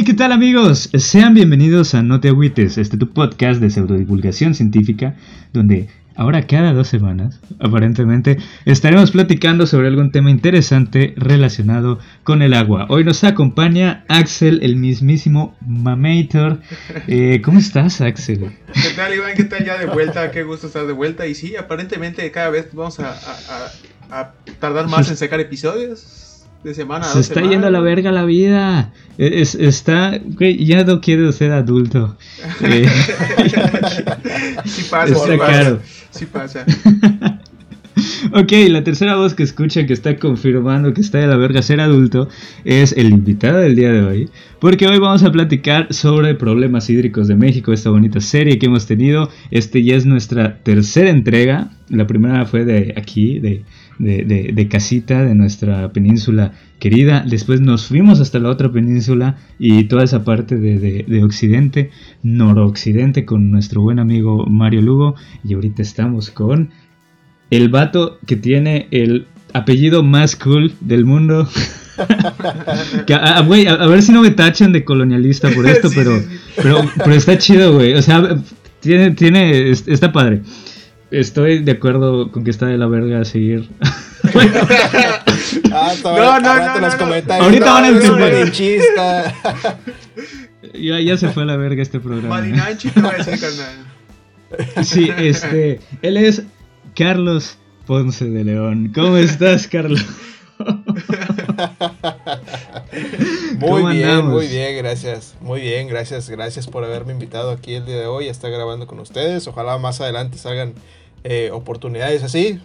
Hey, ¿qué tal amigos? Sean bienvenidos a No te agüites, este tu podcast de pseudodivulgación científica, donde ahora cada dos semanas, aparentemente, estaremos platicando sobre algún tema interesante relacionado con el agua. Hoy nos acompaña Axel, el mismísimo Mamator. Eh, ¿Cómo estás, Axel? ¿Qué tal, Iván? ¿Qué tal ya de vuelta? Qué gusto estar de vuelta. Y sí, aparentemente cada vez vamos a, a, a tardar más en sacar episodios de semana Se está yendo a la verga la vida. E, es, está, güey, ya no quiero ser adulto. Eh, sí pasa, está caro. Sí pasa. ok, la tercera voz que escuchan que está confirmando que está de la verga ser adulto es el invitado del día de hoy. Porque hoy vamos a platicar sobre problemas hídricos de México, esta bonita serie que hemos tenido. Este ya es nuestra tercera entrega. La primera fue de aquí, de de, casita de nuestra península querida. Después nos fuimos hasta la otra península y toda esa parte de, occidente, noroccidente, con nuestro buen amigo Mario Lugo. Y ahorita estamos con el vato que tiene el apellido más cool del mundo. a, ver si no me tachan de colonialista por esto, pero, pero, pero está chido, güey. O sea, tiene, tiene, está padre. Estoy de acuerdo con que está de la verga seguir. ah, no, no, no, los comentarios. Ahorita van a entender. ya, ya se fue a la verga este programa. Malinanchi te va a decir, carnal. Sí, este. Él es Carlos Ponce de León. ¿Cómo estás, Carlos? muy bien, muy bien, gracias. Muy bien, gracias, gracias por haberme invitado aquí el día de hoy a estar grabando con ustedes. Ojalá más adelante salgan eh, oportunidades así.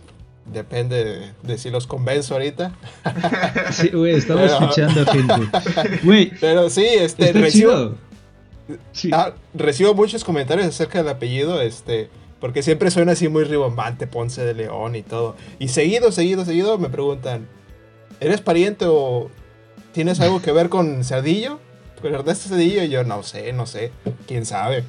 Depende de, si los convenzo ahorita. Sí, güey, estamos escuchando gente. Güey, pero sí, este, recibo, ah, recibo muchos comentarios acerca del apellido, este, porque siempre suena así muy ribombante, Ponce de León y todo. Y seguido, seguido, seguido me preguntan, ¿eres pariente o tienes algo que ver con Cerdillo? ¿Con Ernesto Cerdillo? Y yo, no sé, no sé, quién sabe.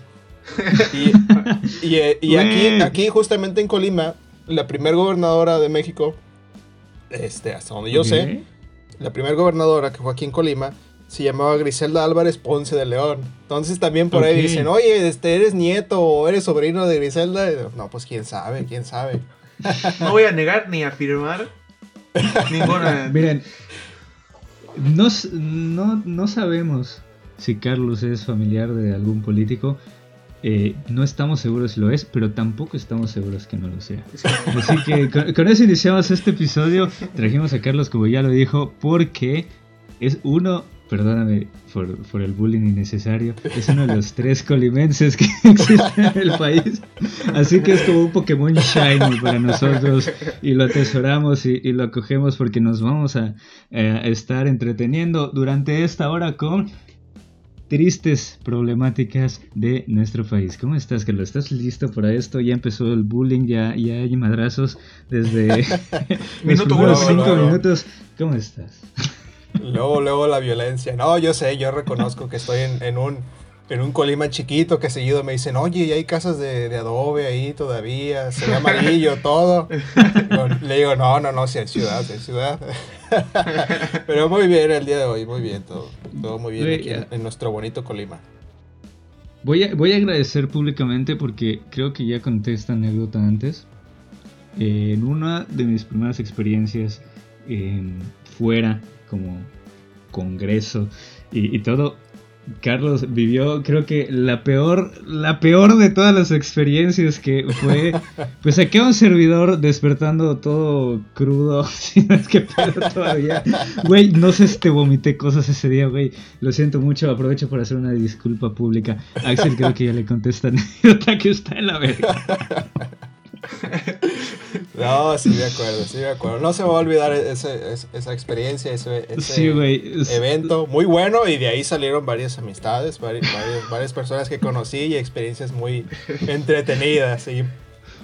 Y, aquí, aquí, justamente en Colima, la primer gobernadora de México, este, hasta donde yo sé, la primer gobernadora que fue aquí en Colima, se llamaba Griselda Álvarez Ponce de León. Entonces también por ahí dicen, oye, este, ¿eres nieto o eres sobrino de Griselda? no, pues quién sabe, quién sabe. No voy a negar ni afirmar ninguna. Miren, no, no, no sabemos si Carlos es familiar de algún político, eh, no estamos seguros si lo es, pero tampoco estamos seguros que no lo sea. Así que con, eso iniciamos este episodio. Trajimos a Carlos, como ya lo dijo, porque es uno, perdóname por, el bullying innecesario, es uno de los tres colimenses que existen en el país. Así que es como un Pokémon Shiny para nosotros y lo atesoramos y, lo acogemos porque nos vamos a estar entreteniendo durante esta hora con tristes problemáticas de nuestro país. ¿Cómo estás, Carlos? ¿Estás listo para esto? Ya empezó el bullying, ya, ya hay madrazos desde Minuto los cinco minutos. ¿Cómo estás? Luego, luego la violencia. No, yo sé, yo reconozco que estoy en un en un Colima chiquito que seguido me dicen, oye, y hay casas de, adobe ahí todavía, se ve amarillo todo. Le digo, no, no, no, si hay ciudad, si hay ciudad. Pero muy bien el día de hoy, muy bien todo. Todo muy bien aquí en, nuestro bonito Colima. Voy a, voy a agradecer públicamente porque creo que ya conté esta anécdota antes. en una de mis primeras experiencias fuera, como congreso y todo, Carlos vivió, creo que la peor, la peor de todas las experiencias que fue, pues aquí un servidor despertando todo crudo, si no es que pedo todavía. Güey, no sé si te vomité cosas ese día, güey. Lo siento mucho, aprovecho para hacer una disculpa pública. Axel creo que ya le contesta anécdota que está en la verga. No, sí, de acuerdo, sí, de acuerdo. No se me va a olvidar esa experiencia, ese, evento muy bueno y de ahí salieron varias amistades, varias, personas que conocí y experiencias muy entretenidas. Y,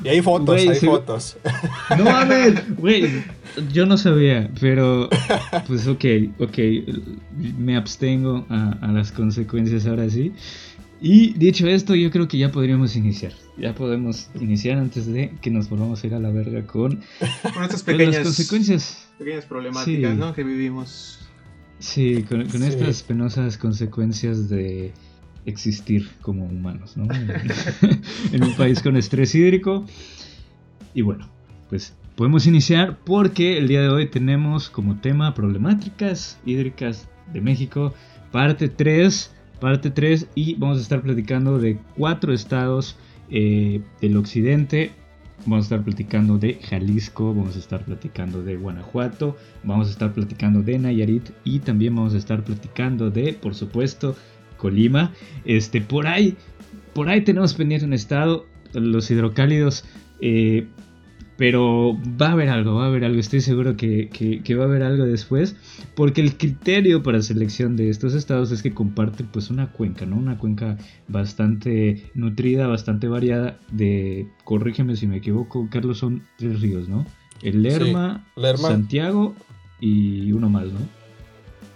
y hay fotos, hay fotos. No mames, güey, yo no sabía, pero pues ok, ok, me abstengo a, a las consecuencias ahora sí. Y dicho esto, yo creo que ya podríamos iniciar. Ya podemos iniciar antes de que nos volvamos a ir a la verga con, con estas pequeñas consecuencias. Pequeñas problemáticas, ¿no? Que vivimos. Sí, con, estas penosas consecuencias de existir como humanos, ¿no? en un país con estrés hídrico. Y bueno, pues podemos iniciar porque el día de hoy tenemos como tema problemáticas hídricas de México, parte 3, parte 3 y vamos a estar platicando de cuatro estados eh, del occidente. Vamos a estar platicando de Jalisco, vamos a estar platicando de Guanajuato, vamos a estar platicando de Nayarit y también vamos a estar platicando de, por supuesto, Colima. Este, por ahí, por ahí tenemos pendiente un estado, los hidrocálidos. Eh, pero va a haber algo, va a haber algo, estoy seguro que, va a haber algo después, porque el criterio para selección de estos estados es que comparten pues una cuenca, ¿no? Una cuenca bastante nutrida, bastante variada de, corrígeme si me equivoco, Carlos, son tres ríos, ¿no? El Lerma, Santiago y uno más, ¿no?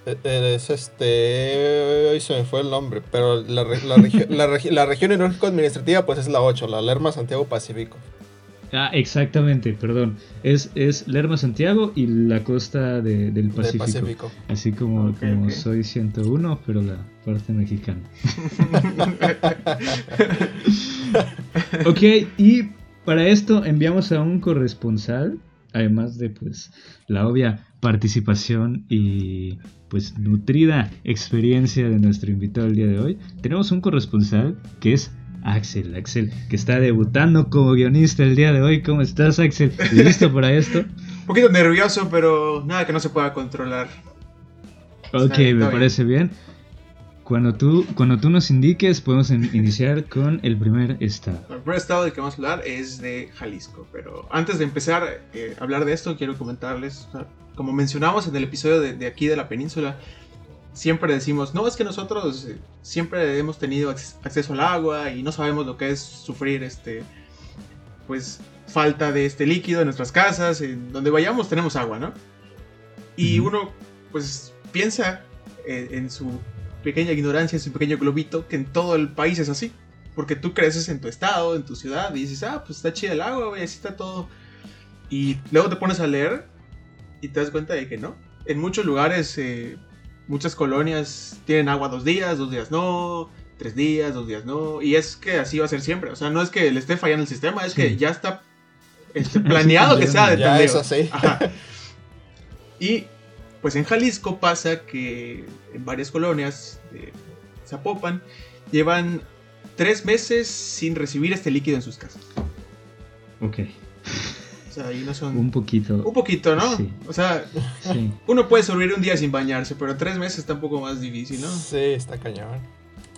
E, e, es este. Hoy se me fue el nombre, pero la, la, la, región administrativa, pues es la 8, la Lerma Santiago Pacífico. Ah, exactamente, perdón. Es, es Lerma Santiago y la costa del Pacífico. Así como, como soy 101, pero la parte mexicana. ok, y para esto enviamos a un corresponsal, además de pues la obvia participación y pues nutrida experiencia de nuestro invitado el día de hoy. Tenemos un corresponsal que es Axel, Axel, que está debutando como guionista el día de hoy. ¿Cómo estás, Axel? ¿Listo para esto? Un poquito nervioso, pero nada que no se pueda controlar. Ok, me parece bien. Cuando tú, cuando tú nos indiques, podemos iniciar con el primer estado. El primer estado del que vamos a hablar es de Jalisco. Pero antes de empezar eh, a hablar de esto, quiero comentarles, como mencionamos en el episodio de aquí de la península, siempre decimos, no, es que nosotros eh, siempre hemos tenido acceso al agua y no sabemos lo que es sufrir este, pues, falta de este líquido en nuestras casas, en donde vayamos tenemos agua, ¿no? Y uno, pues, piensa eh, en su pequeña ignorancia, en su pequeño globito, que en todo el país es así. Porque tú creces en tu estado, en tu ciudad, y dices, ah, pues está chida el agua, y así está todo. Y luego te pones a leer y te das cuenta de que no. En muchos lugares eh, muchas colonias tienen agua dos días, dos días no, tres días, dos días no. Y es que así va a ser siempre. O sea, no es que le esté fallando el sistema, es que ya está este, planeado que sea de ya es así. Y pues en Jalisco pasa que en varias colonias de Zapopan llevan tres meses sin recibir este líquido en sus casas. Ok ahí no son... Un poquito. Un poquito, ¿no? O sea, uno puede sobrevivir un día sin bañarse, pero tres meses está un poco más difícil, ¿no? Sí, está cañón.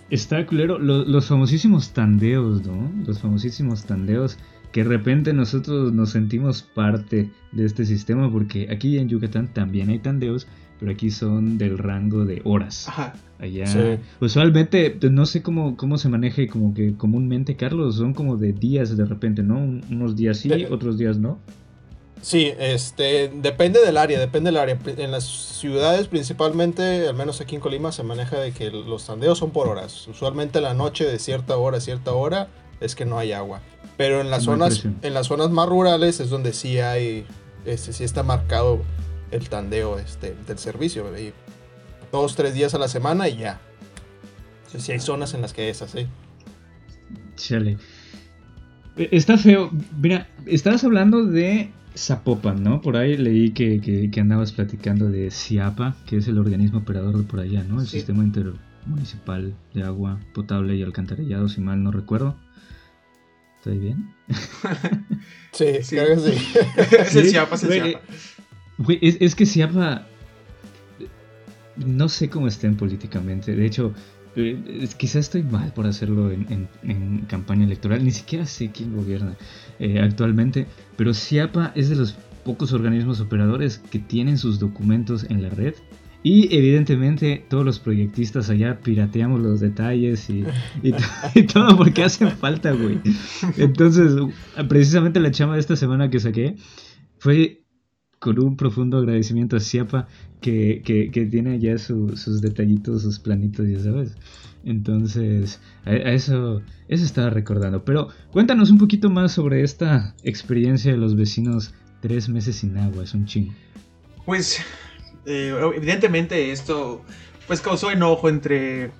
Está culero. Los, famosísimos tandeos, ¿no? Los famosísimos tandeos que de repente nosotros nos sentimos parte de este sistema porque aquí en Yucatán también hay tandeos, pero aquí son del rango de horas. Ajá. Allá, usualmente, pues, no sé cómo, cómo se maneje como que comúnmente, Carlos, son como de días de repente, ¿no? Unos días sí, otros días no. Sí, este, depende del área, depende del área. En las ciudades principalmente, al menos aquí en Colima, se maneja de que los tandeos son por horas. Usualmente la noche de cierta hora a cierta hora es que no hay agua. Pero en las zonas, en las zonas más rurales es donde sí hay, este, sí está marcado el tandeo este, del servicio dos, tres días a la semana y ya. Si hay zonas en las que es así. Chale. E, está feo. Mira, estabas hablando de Zapopan, ¿no? Por ahí leí que, andabas platicando de CIAPA, que es el organismo operador de por allá, ¿no? El sistema intermunicipal de agua potable y alcantarillado, si mal no recuerdo. ¿Estoy bien? sí, sí. creo que sí. es el CIAPA, es el CIAPA. Es, es que CIAPA no sé cómo estén políticamente. De hecho, eh, quizás estoy mal por hacerlo en, campaña electoral. Ni siquiera sé quién gobierna eh, actualmente. Pero CIAPA es de los pocos organismos operadores que tienen sus documentos en la red. Y evidentemente todos los proyectistas allá pirateamos los detalles y, y todo porque hacen falta, güey. Entonces, precisamente la chama de esta semana que saqué fue con un profundo agradecimiento a Ciapa que, que, tiene ya sus detallitos, sus planitos, ya sabes. Entonces, a, eso, eso estaba recordando. Pero cuéntanos un poquito más sobre esta experiencia de los vecinos tres meses sin agua, es un chingo. Pues Eh, evidentemente esto pues causó enojo entre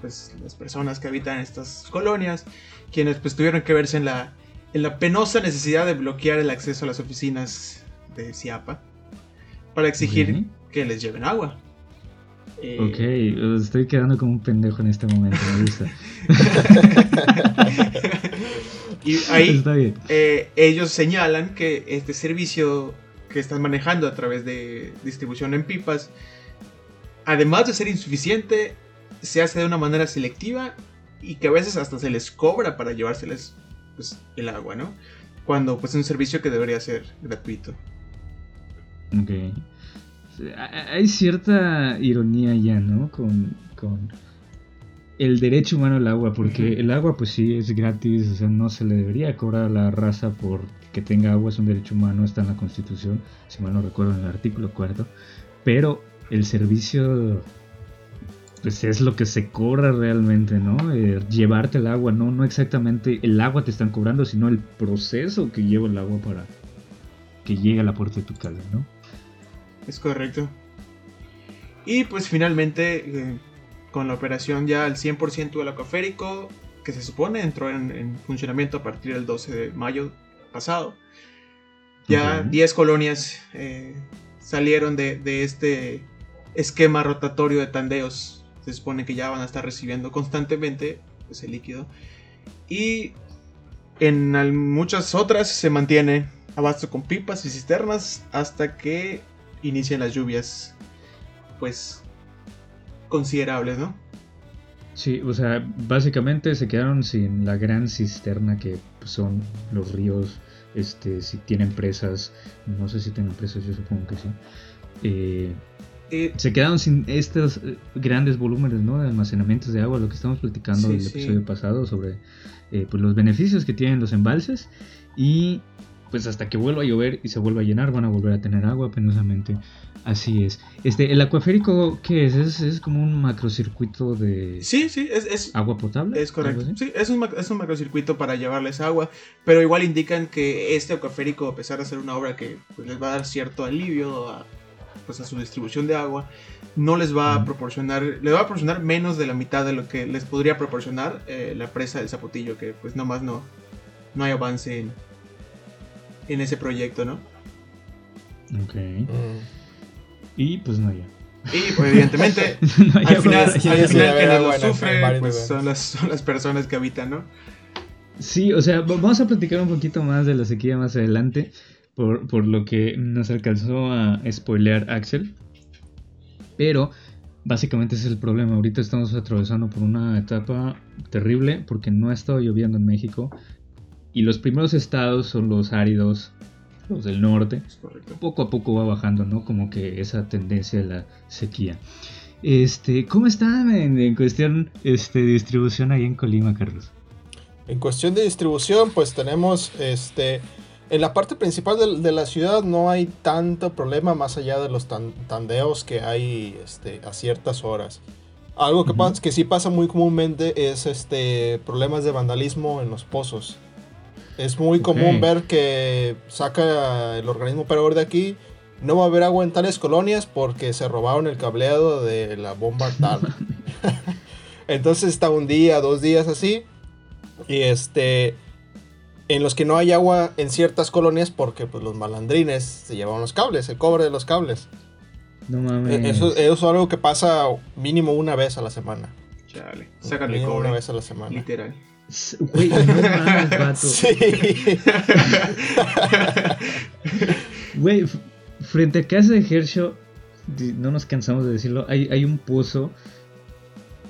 pues, las personas que habitan estas colonias, quienes pues tuvieron que verse en la, en la penosa necesidad de bloquear el acceso a las oficinas de Ciapa para exigir que les lleven agua. Eh, ok, estoy quedando como un pendejo en este momento, me gusta. y ahí eh, ellos señalan que este servicio que están manejando a través de distribución en pipas, además de ser insuficiente, se hace de una manera selectiva y que a veces hasta se les cobra para llevárseles pues, el agua, ¿no? Cuando pues es un servicio que debería ser gratuito. Ok hay cierta ironía ya, ¿no? Con, el derecho humano al agua, porque el agua pues sí es gratis, o sea, no se le debería cobrar a la raza por que tenga agua, es un derecho humano, está en la constitución, si mal no recuerdo en el artículo cuarto, pero el servicio pues es lo que se cobra realmente, ¿no? Eh, llevarte el agua, ¿no? No exactamente el agua te están cobrando, sino el proceso que lleva el agua para que llegue a la puerta de tu casa, ¿no? Es correcto. Y pues finalmente, eh, con la operación ya al 100% del acuaférico, que se supone entró en, funcionamiento a partir del 12 de mayo pasado, ya 10 colonias eh, salieron de, este esquema rotatorio de tandeos. Se supone que ya van a estar recibiendo constantemente ese líquido. Y en muchas otras se mantiene abasto con pipas y cisternas hasta que inician las lluvias, pues, considerables, ¿no? Sí, o sea, básicamente se quedaron sin la gran cisterna que son los ríos, este, si tienen presas, no sé si tienen presas, yo supongo que sí. Eh, eh, se quedaron sin estos eh, grandes volúmenes ¿no? de almacenamientos de agua, lo que estamos platicando en el episodio pasado sobre pues los beneficios que tienen los embalses y pues hasta que vuelva a llover y se vuelva a llenar van a volver a tener agua penosamente. Así es. Este, el acuaférico, ¿qué es? ¿Es, como un macrocircuito de sí, sí, es, agua potable? Es correcto. Sí, es un, es un macrocircuito para llevarles agua, pero igual indican que este acuaférico, a pesar de ser una obra que pues, les va a dar cierto alivio a, pues, a su distribución de agua, no les va a proporcionar, les va a proporcionar menos de la mitad de lo que les podría proporcionar eh, la presa del Zapotillo, que pues nomás no, no hay avance en, en ese proyecto, ¿no? Ok. Mm. Y pues no ya. Y pues, evidentemente, al final, al final lo sufre pues, son, las, son las personas que habitan, ¿no? Sí, o sea, vamos a platicar un poquito más de la sequía más adelante, por, por lo que nos alcanzó a spoilear Axel. Pero básicamente ese es el problema. Ahorita estamos atravesando por una etapa terrible porque no ha estado lloviendo en México y los primeros estados son los áridos, los del norte. Poco a poco va bajando, ¿no? Como que esa tendencia de la sequía. Este, ¿cómo está en, cuestión este, de distribución ahí en Colima, Carlos? En cuestión de distribución, pues tenemos este. En la parte principal de, la ciudad no hay tanto problema más allá de los tandeos que hay este, a ciertas horas. Algo que, que sí pasa muy comúnmente es este, problemas de vandalismo en los pozos. Es muy común ver que saca el organismo operador de aquí. No va a haber agua en tales colonias porque se robaron el cableado de la bomba tal. Entonces está un día, dos días así. Y este. En los que no hay agua en ciertas colonias porque pues, los malandrines se llevan los cables, el cobre de los cables. No mames. E-, eso, es algo que pasa mínimo una vez a la semana. Chale. Sácale cobre. Una vez a la semana. Literal. Güey, no mames, vato. Sí. Güey, frente a casa de Herschel, no nos cansamos de decirlo, hay, hay un pozo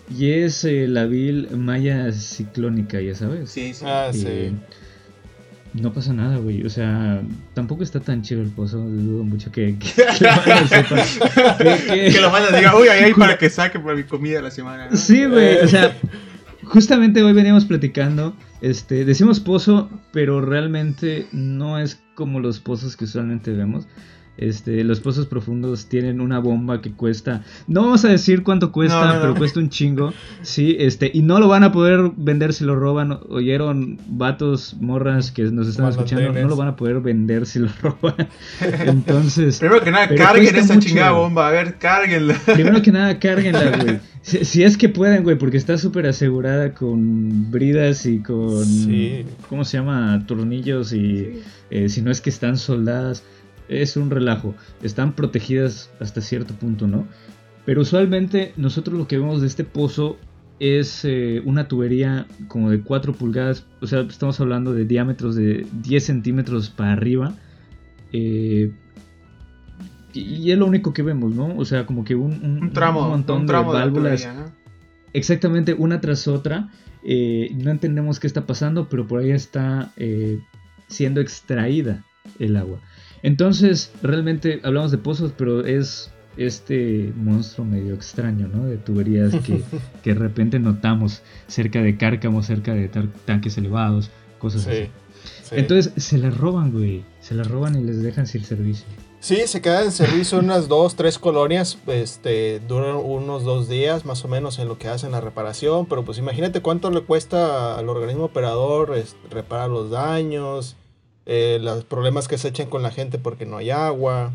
y es eh, la vil malla ciclónica, ya sabes. Sí, sí. Ah, sí. No pasa nada, güey. O sea, tampoco está tan chido el pozo. Dudo mucho que, que, que lo sepa. Que, que, lo manda diga, uy, ahí hay para que saque por mi comida la semana. ¿no? Sí, güey. O sea, justamente hoy veníamos platicando, este, decimos pozo, pero realmente no es como los pozos que usualmente vemos. Este, los pozos profundos tienen una bomba que cuesta. No vamos a decir cuánto cuesta, pero cuesta un chingo. Sí, este, y no lo van a poder vender si lo roban. Oyeron vatos, morras que nos están escuchando, no lo van a poder vender si lo roban. Entonces. Primero que nada, carguen esa chingada bomba. A ver, cárguenla. Primero que nada, cárguenla, güey. Si, es que pueden, güey, porque está súper asegurada con bridas y con. ¿Cómo se llama? Tornillos y. Eh, si no es que están soldadas es un relajo. Están protegidas hasta cierto punto, ¿no? Pero usualmente nosotros lo que vemos de este pozo es eh, una tubería como de 4 pulgadas. O sea, estamos hablando de diámetros de 10 centímetros para arriba. Eh, y, es lo único que vemos, ¿no? O sea, como que un, tramo, montón de válvulas. Exactamente, una tras otra. Eh, no entendemos qué está pasando, pero por ahí está siendo extraída el agua. Entonces, realmente hablamos de pozos, pero es este monstruo medio extraño, ¿no? De tuberías que, de repente notamos cerca de cárcamos, cerca de tanques elevados, cosas así. Entonces, se las roban, güey. Se las roban y les dejan sin servicio. Sí, se quedan en servicio unas dos, tres colonias, este, duran unos dos días más o menos en lo que hacen la reparación, pero pues imagínate cuánto le cuesta al organismo operador reparar los daños, eh, los problemas que se echan con la gente porque no hay agua.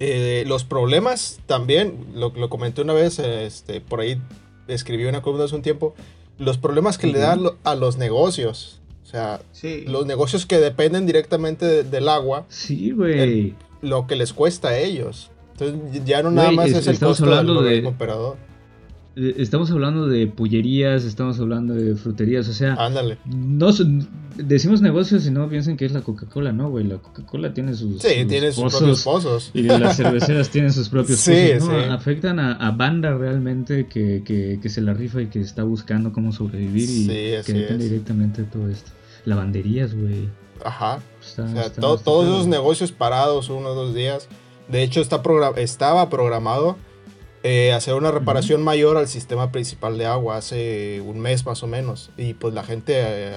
Eh, los problemas también, lo, lo comenté una vez, este, por ahí escribí una columna hace un tiempo, los problemas que le dan a los negocios. O sea, los negocios que dependen directamente del agua. Sí, güey. Lo que les cuesta a ellos. Entonces ya no nada más es, el costo del operador. Eh, estamos hablando de pollerías, estamos hablando de fruterías, o sea, Ándale. no decimos negocios y no piensen que es la Coca-Cola, no, güey, la Coca-Cola tiene sus, sí, tiene sus propios pozos y las cerveceras tienen sus propios sí, pozos, ¿no? afectan a, banda realmente que, que, se la rifa y que está buscando cómo sobrevivir y que depende directamente de todo esto. Lavanderías, güey. Ajá. o sea, todos esos negocios parados uno o dos días. De hecho, está estaba programado eh, hacer una reparación mayor al sistema principal de agua hace un mes más o menos. Y pues la gente eh,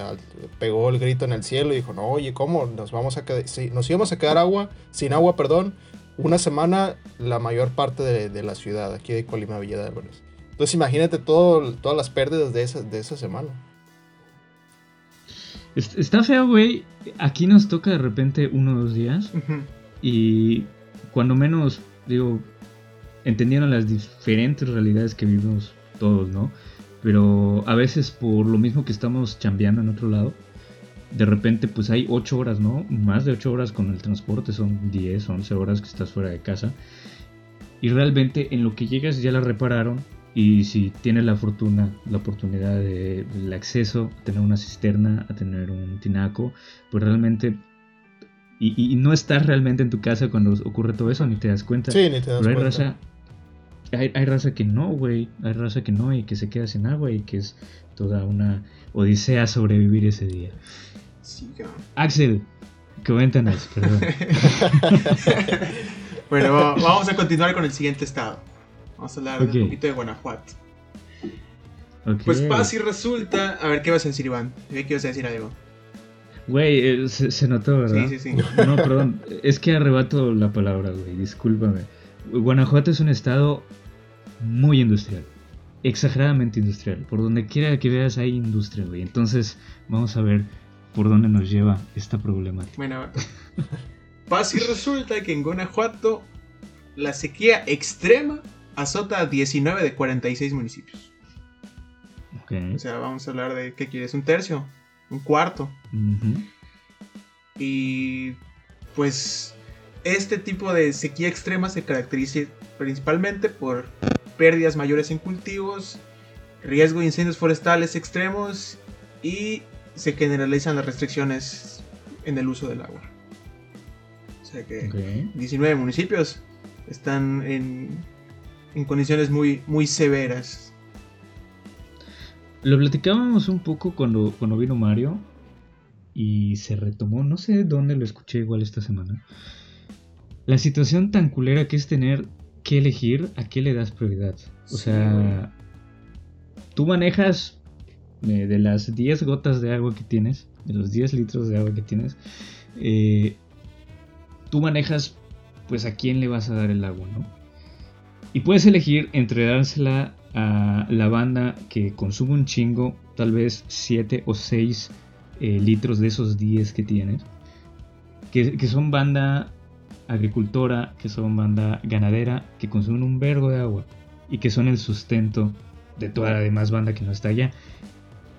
pegó el grito en el cielo y dijo, no, oye, ¿cómo? Nos, vamos a quedar, nos íbamos a quedar agua, sin agua, perdón, una semana la mayor parte de, la ciudad, aquí de Colima, Villa de Álvarez. Entonces imagínate todo, todas las pérdidas de esa, de esa semana. Está feo, güey. Aquí nos toca de repente uno o dos días. Y cuando menos, digo, entendieron las diferentes realidades que vivimos todos, ¿no? Pero a veces por lo mismo que estamos chambeando en otro lado, de repente pues hay 8 horas, ¿no? Más de 8 horas con el transporte, son 10, 11 horas que estás fuera de casa. Y realmente en lo que llegas ya la repararon y si tienes la fortuna, la oportunidad de el acceso a tener una cisterna, a tener un tinaco, pues realmente y, no estás realmente en tu casa cuando ocurre todo eso, ni te das cuenta. Sí, ni te das cuenta hay, raza que no, güey. Hay raza que no y que se queda sin agua y que es toda una odisea sobrevivir ese día. Sí, Axel, coméntanos, perdón. bueno, vamos a continuar con el siguiente estado. Vamos a hablar un poquito de Guanajuato. Pues pasa y resulta. A ver, ¿qué vas a decir, Iván? ¿Qué ibas a decir algo? Güey, eh, se, se, notó, ¿verdad? Sí, sí, sí. No, perdón. Es que arrebato la palabra, güey. Discúlpame. Guanajuato es un estado muy industrial. Exageradamente industrial. Por donde quiera que veas hay industria, güey. Entonces, vamos a ver por dónde nos lleva esta problemática. Bueno, pasa y resulta que en Guanajuato la sequía extrema azota a 19 de 46 municipios. O sea, vamos a hablar de, ¿qué quieres? ¿Un tercio? ¿Un cuarto? Y pues este tipo de sequía extrema se caracteriza principalmente por pérdidas mayores en cultivos, riesgo de incendios forestales extremos y se generalizan las restricciones en el uso del agua. O sea que 19 municipios están en, en condiciones muy, muy severas. Lo platicábamos un poco cuando, cuando vino Mario y se retomó, no sé dónde lo escuché igual esta semana. La situación tan culera que es tener que elegir a qué le das prioridad. O sea, tú manejas eh, de las 10 gotas de agua que tienes, de los 10 litros de agua que tienes, eh, tú manejas pues a quién le vas a dar el agua, ¿no? Y puedes elegir entre dársela a la banda que consume un chingo, tal vez 7 o 6 eh, litros de esos 10 que tienes, que, que son banda agricultora, que son banda ganadera, que consumen un vergo de agua y que son el sustento de toda la demás banda que no está allá.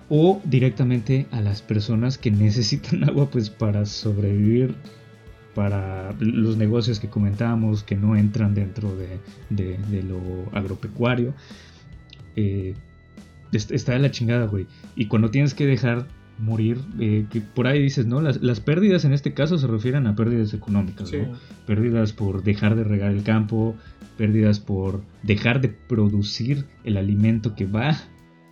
O directamente a las personas que necesitan agua pues para sobrevivir, para los negocios que comentábamos que no entran dentro de, lo agropecuario. Eh, está de la chingada, güey. Y cuando tienes que dejar morir, eh, que por ahí dices, ¿no? Las, las, pérdidas en este caso se refieren a pérdidas económicas, ¿no? Pérdidas por dejar de regar el campo, pérdidas por dejar de producir el alimento que va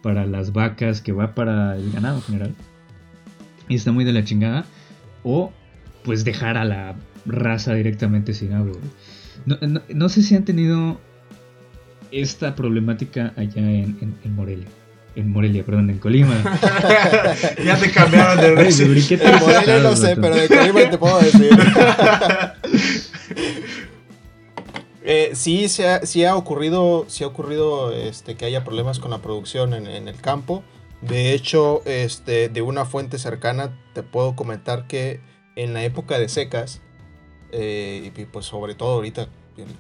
para las vacas, que va para el ganado en general. Y está muy de la chingada. O pues dejar a la raza directamente sin agua. No, no, sé si han tenido esta problemática allá en, en Morelia en Morelia, perdón, en Colima. ya te cambiaron de vez. En Morelia no sé, pero de Colima te puedo decir. eh, sí, se ha, sí ha ocurrido, sí ha ocurrido este, que haya problemas con la producción en, en, el campo. De hecho, este, de una fuente cercana te puedo comentar que en la época de secas, eh, y pues sobre todo ahorita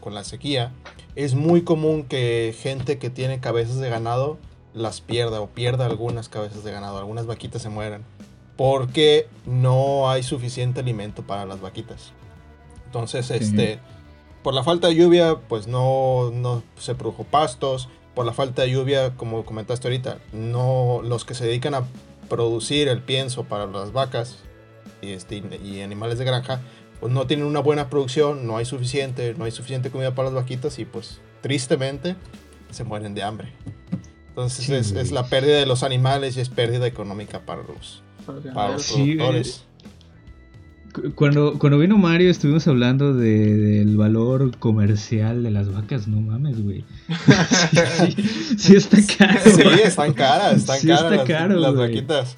con la sequía, es muy común que gente que tiene cabezas de ganado las pierda o pierda algunas cabezas de ganado, algunas vaquitas se mueran, porque no hay suficiente alimento para las vaquitas. Entonces, este, por la falta de lluvia, pues no, no se produjo pastos, por la falta de lluvia, como comentaste ahorita, no los que se dedican a producir el pienso para las vacas y, este, y animales de granja, pues no tienen una buena producción, no hay suficiente, no hay suficiente comida para las vaquitas y pues tristemente se mueren de hambre. Entonces es, la pérdida de los animales y es pérdida económica para los, para los productores. Cuando, cuando vino Mario estuvimos hablando del valor comercial de las vacas, no mames, güey. Sí, está caro. Sí, están caras, están caras las, vaquitas.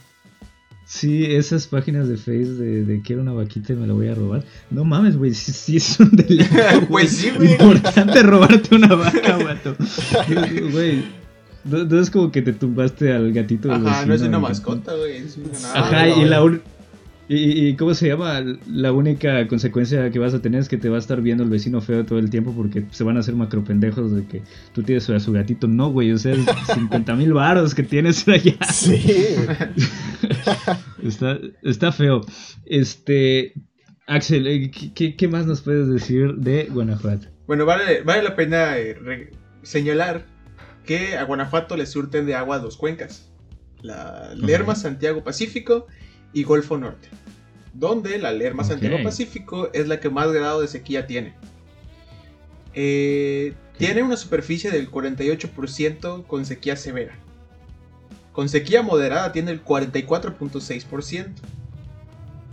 Sí, esas páginas de Face de, quiero una vaquita y me la voy a robar. No mames, güey, sí, es un delito. pues sí, güey. Importante robarte una vaca. Güey. No, es como que te tumbaste al gatito Ajá, no es una mascota, güey. Ajá, y la y, cómo se llama? La única consecuencia que vas a tener es que te va a estar viendo el vecino feo todo el tiempo porque se van a hacer macropendejos de que tú tienes a su gatito. No, güey, o sea, 50 mil varos que tienes allá. Sí. está, está feo. Este, Axel, eh, ¿qué, ¿qué, más nos puedes decir de Guanajuato? Bueno, vale, vale la pena eh, señalar que a Guanajuato le surten de agua dos cuencas, la Lerma Santiago Pacífico y Golfo Norte, donde la Lerma Santiago Pacífico es la que más grado de sequía tiene. Eh, tiene una superficie del 48% con sequía severa. Con sequía moderada tiene el 44.6%.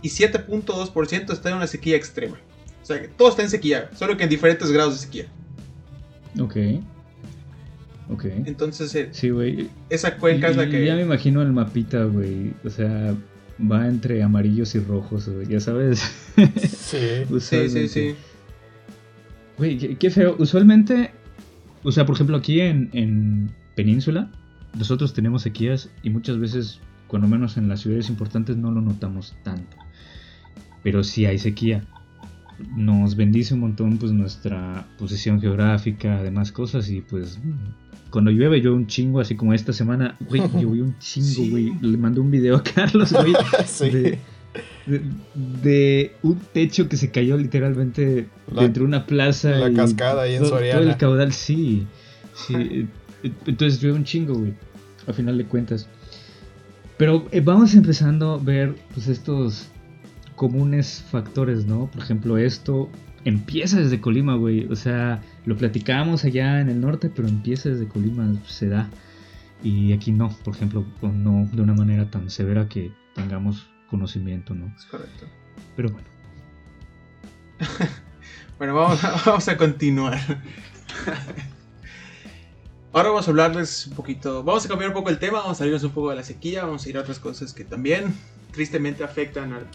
Y 7.2% está en una sequía extrema. O sea, todo está en sequía, solo que en diferentes grados de sequía. Ok. Entonces, eh, sí, güey. esa cuenca es la que. Ya me imagino el mapita, güey. O sea, va entre amarillos y rojos, güey. Ya sabes. Sí, sí, sí, sí. Güey, qué, feo. Usualmente, o sea, por ejemplo, aquí en, en Península, nosotros tenemos sequías y muchas veces, cuando menos en las ciudades importantes, no lo notamos tanto. Pero sí hay sequía nos bendice un montón pues nuestra posición geográfica, además cosas y pues cuando llueve yo un chingo, así como esta semana, güey, llovió un chingo, güey. Le mandé un video a Carlos, güey. de, un techo que se cayó literalmente dentro de una plaza. La cascada ahí en Soriana. Todo el caudal, sí. sí. Entonces llueve un chingo, güey. A final de cuentas. Pero eh, vamos empezando a ver pues estos comunes factores, ¿no? Por ejemplo, esto empieza desde Colima, güey. O sea, lo platicamos allá en el norte, pero empieza desde Colima, se da. Y aquí no, por ejemplo, no de una manera tan severa que tengamos conocimiento, ¿no? Es correcto. Pero bueno. bueno, vamos vamos a continuar. Ahora vamos a hablarles un poquito, vamos a cambiar un poco el tema, vamos a salirnos un poco de la sequía, vamos a ir a otras cosas que también tristemente afectan al,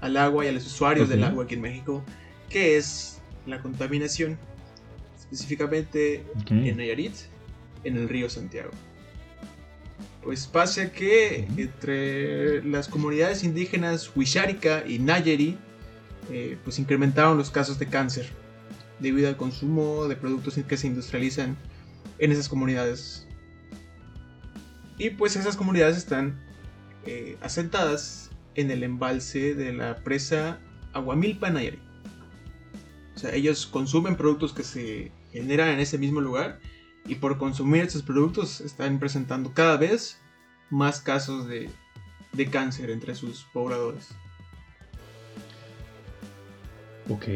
al agua y a los usuarios del agua aquí en México, que es la contaminación, específicamente en Nayarit, en el río Santiago. Pues pasa que entre las comunidades indígenas Huixárica y Nayeri, eh, pues incrementaron los casos de cáncer debido al consumo de productos que se industrializan en esas comunidades. Y pues esas comunidades están eh, asentadas en el embalse de la presa Aguamilpa Nayari. O sea, ellos consumen productos que se generan en ese mismo lugar y por consumir estos productos están presentando cada vez más casos de, de cáncer entre sus pobladores. Ok.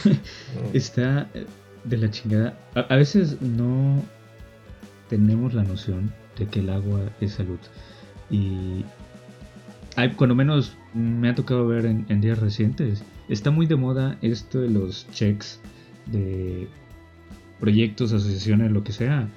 Está eh, de la chingada. A, veces no tenemos la noción de que el agua es salud. Y hay, cuando menos me ha tocado ver en, días recientes, está muy de moda esto de los checks de proyectos, asociaciones, lo que sea,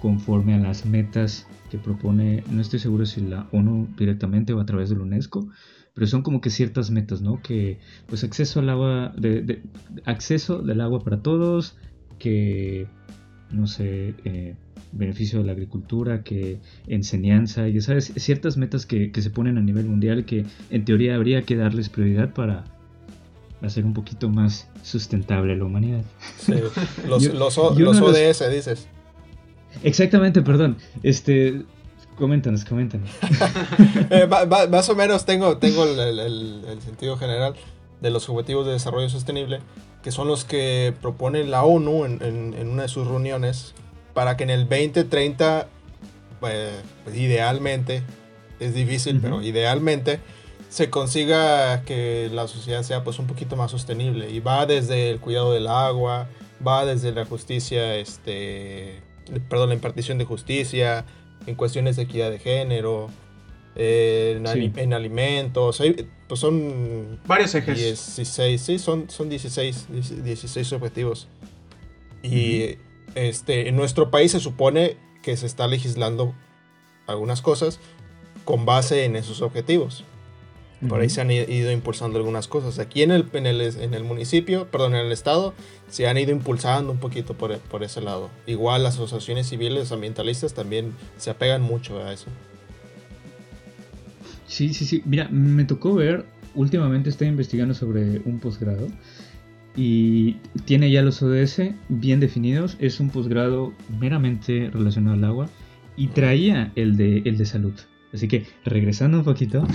conforme a las metas que propone, no estoy seguro si la ONU directamente o a través de la UNESCO, pero son como que ciertas metas, ¿no? Que pues acceso al agua, de, acceso del agua para todos, que no sé, eh, beneficio de la agricultura, que enseñanza, ya sabes, ciertas metas que, se ponen a nivel mundial que en teoría habría que darles prioridad para hacer un poquito más sustentable la humanidad. Sí, los, los, ODS, dices. Exactamente, perdón. Este, Coméntanos, coméntanos. Eh, más o menos tengo, tengo el, sentido general de los Objetivos de Desarrollo Sostenible, que son los que propone la ONU en, una de sus reuniones para que en el 2030, pues, idealmente, es difícil, pero idealmente, se consiga que la sociedad sea pues un poquito más sostenible. Y va desde el cuidado del agua, va desde la justicia, este, perdón, la impartición de justicia, en cuestiones de equidad de género, en, alimentos, pues son... Varios ejes. 16, sí, son, son 16, 16 objetivos. Y este, en nuestro país se supone que se está legislando algunas cosas con base en esos objetivos. Por ahí se han ido impulsando algunas cosas. Aquí en el, en el, en el municipio, perdón, en el estado, se han ido impulsando un poquito por, por ese lado. Igual las asociaciones civiles ambientalistas también se apegan mucho a eso. Sí, sí, sí. Mira, me tocó ver, últimamente estoy investigando sobre un posgrado y tiene ya los ODS bien definidos. Es un posgrado meramente relacionado al agua y traía el de, el de salud. Así que, regresando un poquito,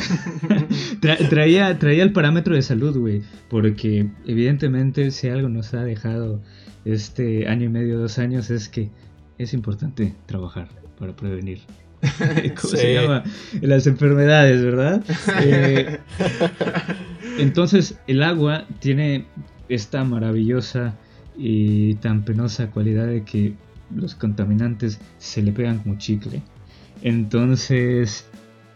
traía, traía el parámetro de salud, güey. Porque, evidentemente, si algo nos ha dejado este año y medio, dos años, es que es importante trabajar para prevenir. ¿Cómo se llama? Las enfermedades, ¿verdad? Eh, entonces, el agua tiene esta maravillosa y tan penosa cualidad de que los contaminantes se le pegan como chicle. Entonces,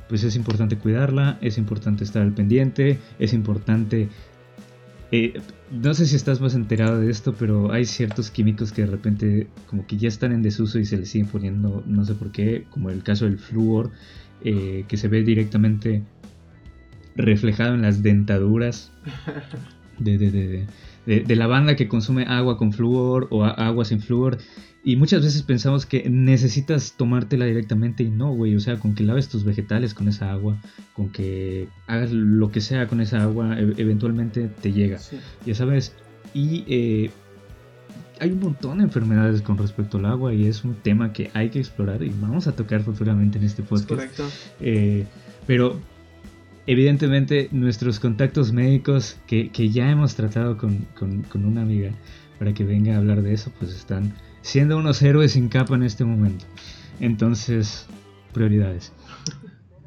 pues es importante cuidarla, es importante estar al pendiente, es importante... Eh, no sé si estás más enterado de esto, pero hay ciertos químicos que de repente como que ya están en desuso y se le siguen poniendo, no sé por qué, como el caso del flúor, eh, que se ve directamente reflejado en las dentaduras de, de, de, la banda que consume agua con flúor o agua sin flúor. Y muchas veces pensamos que necesitas tomártela directamente y no, güey. O sea, con que laves tus vegetales con esa agua, con que hagas lo que sea con esa agua, e-, eventualmente te llega. Ya sabes. Y eh, hay un montón de enfermedades con respecto al agua y es un tema que hay que explorar y vamos a tocar futuramente en este podcast. correcto. Eh, pero evidentemente nuestros contactos médicos que, ya hemos tratado con, con una amiga para que venga a hablar de eso, pues están siendo unos héroes sin capa en este momento. Entonces, prioridades.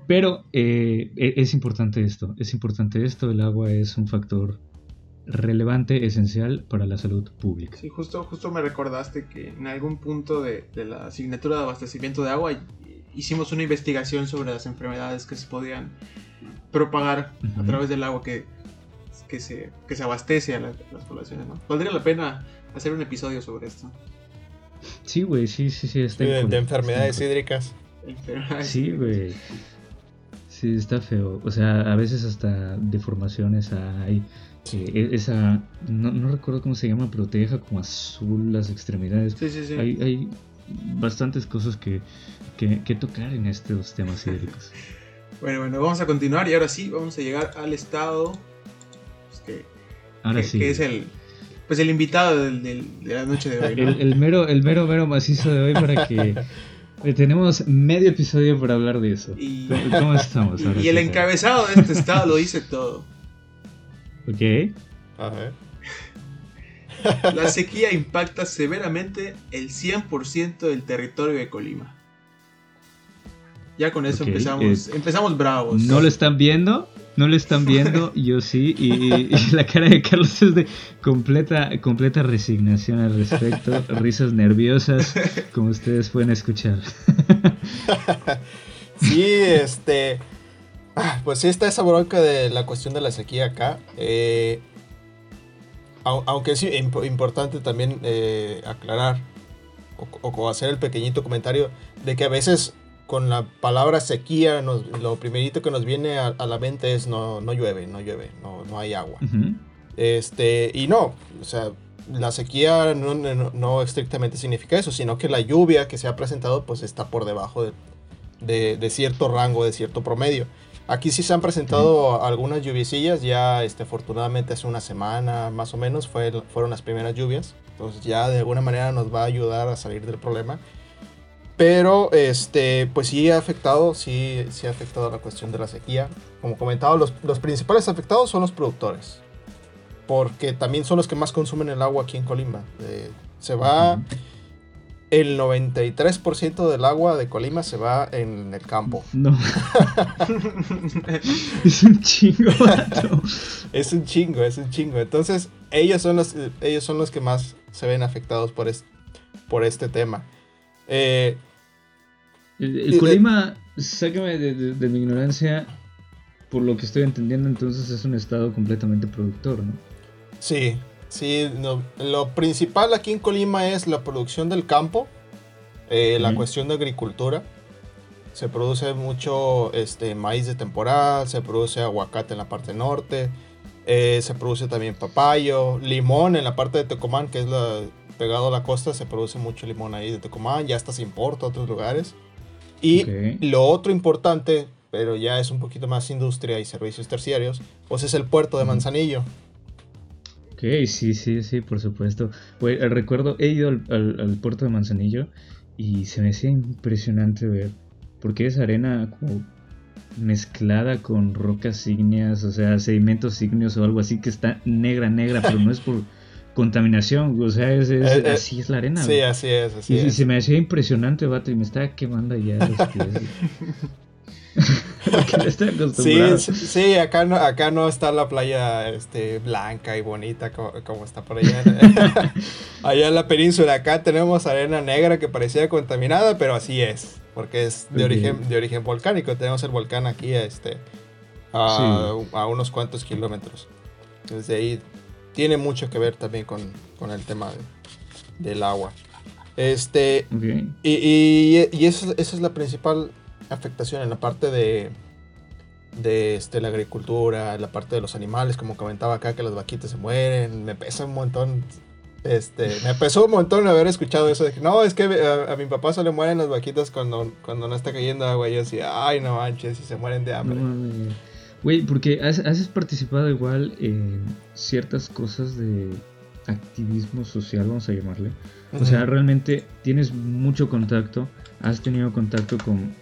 Pero eh, e-, es importante esto, es importante esto, el agua es un factor relevante, esencial para la salud pública. Sí, justo, justo me recordaste que en algún punto de, la asignatura de abastecimiento de agua hicimos una investigación sobre las enfermedades que se podían propagar a través del agua que, que, se, que se abastece a, las poblaciones. ¿no? Valdría la pena hacer un episodio sobre esto. Sí, güey, sí, sí, sí. de, enfermedades hídricas. Sí, güey. Sí, está feo. O sea, a veces hasta deformaciones hay. Eh, esa, no, no, recuerdo cómo se llama, pero te deja como azul las extremidades. Sí, sí, sí. Hay, hay bastantes cosas que, que, tocar en estos temas hídricos. bueno, bueno, vamos a continuar y ahora sí, vamos a llegar al estado pues, que, ahora sí. que es el, pues el invitado del, de la noche de hoy. El, mero, el mero, mero macizo de hoy para que eh, tenemos medio episodio para hablar de eso. Y, ¿Cómo estamos? y el encabezado de este estado lo dice todo. Ok. A ver. La sequía impacta severamente el 100% del territorio de Colima. Ya con eso empezamos, empezamos bravos. No lo están viendo, no lo están viendo, yo sí, y, la cara de Carlos es de completa, completa resignación al respecto, risas nerviosas, como ustedes pueden escuchar. Sí, este, ah, pues sí está esa bronca de la cuestión de la sequía acá. Eh, aunque es importante también eh, aclarar o, hacer el pequeñito comentario de que a veces con la palabra sequía lo primerito que nos viene a, la mente es no, no llueve, no llueve, no, no hay agua. este, y no, o sea, la sequía no, estrictamente significa eso, sino que la lluvia que se ha presentado pues está por debajo de, de cierto rango, de cierto promedio. Aquí sí se han presentado algunas lluviecillas, ya este, afortunadamente hace una semana más o menos fue, fueron las primeras lluvias, entonces ya de alguna manera nos va a ayudar a salir del problema. Pero este, pues sí ha afectado, sí, sí ha afectado la cuestión de la sequía. Como comentaba, los, los principales afectados son los productores, porque también son los que más consumen el agua aquí en Colima. Eh, se va el 93% del agua de Colima se va en el campo. No. es un chingo. es un chingo, es un chingo. Entonces, ellos son los, ellos son los que más se ven afectados por, por este tema. Eh, el, Colima, sácame de, mi ignorancia, por lo que estoy entendiendo, entonces es un estado completamente productor, ¿no? Sí, Sí, lo principal aquí en Colima es la producción del campo, eh, la cuestión de agricultura. Se produce mucho este, maíz de temporal, se produce aguacate en la parte norte, eh, se produce también papayo, limón en la parte de Tecomán, que es la, pegado a la costa, se produce mucho limón ahí de Tecomán, ya hasta se importa a otros lugares. Y lo otro importante, pero ya es un poquito más industria y servicios terciarios, pues es el puerto de Manzanillo. Ok, sí, sí, sí, por supuesto. Pues, recuerdo, he ido al, puerto de Manzanillo y se me hacía impresionante ver, porque es arena como mezclada con rocas ígneas, o sea, sedimentos ígneos o algo así que está negra, negra, pero no es por contaminación, o sea, es, eh, eh, así es la arena. Sí, así es, así y, es. se me hacía impresionante, vato, y me estaba quemando ya los pies. sí, sí, acá no, acá no está la playa este, blanca y bonita como, está por allá. allá en la península, acá tenemos arena negra que parecía contaminada, pero así es, porque es de, origen, de origen volcánico. Tenemos el volcán aquí este, a, unos cuantos kilómetros. Desde ahí tiene mucho que ver también con, el tema del agua. Este, y, y, eso, esa es la principal afectación en la parte de, de este, la agricultura, en la parte de los animales, como comentaba acá, que las vaquitas se mueren. Me pesa un montón. Este, me pesó un montón haber escuchado eso de que no, es que a, mi papá se le mueren las vaquitas cuando, cuando no está cayendo agua. Y yo decía, ay, no manches, y se mueren de hambre. Güey, porque has, has, participado igual en ciertas cosas de activismo social, vamos a llamarle. O sea, realmente tienes mucho contacto, has tenido contacto con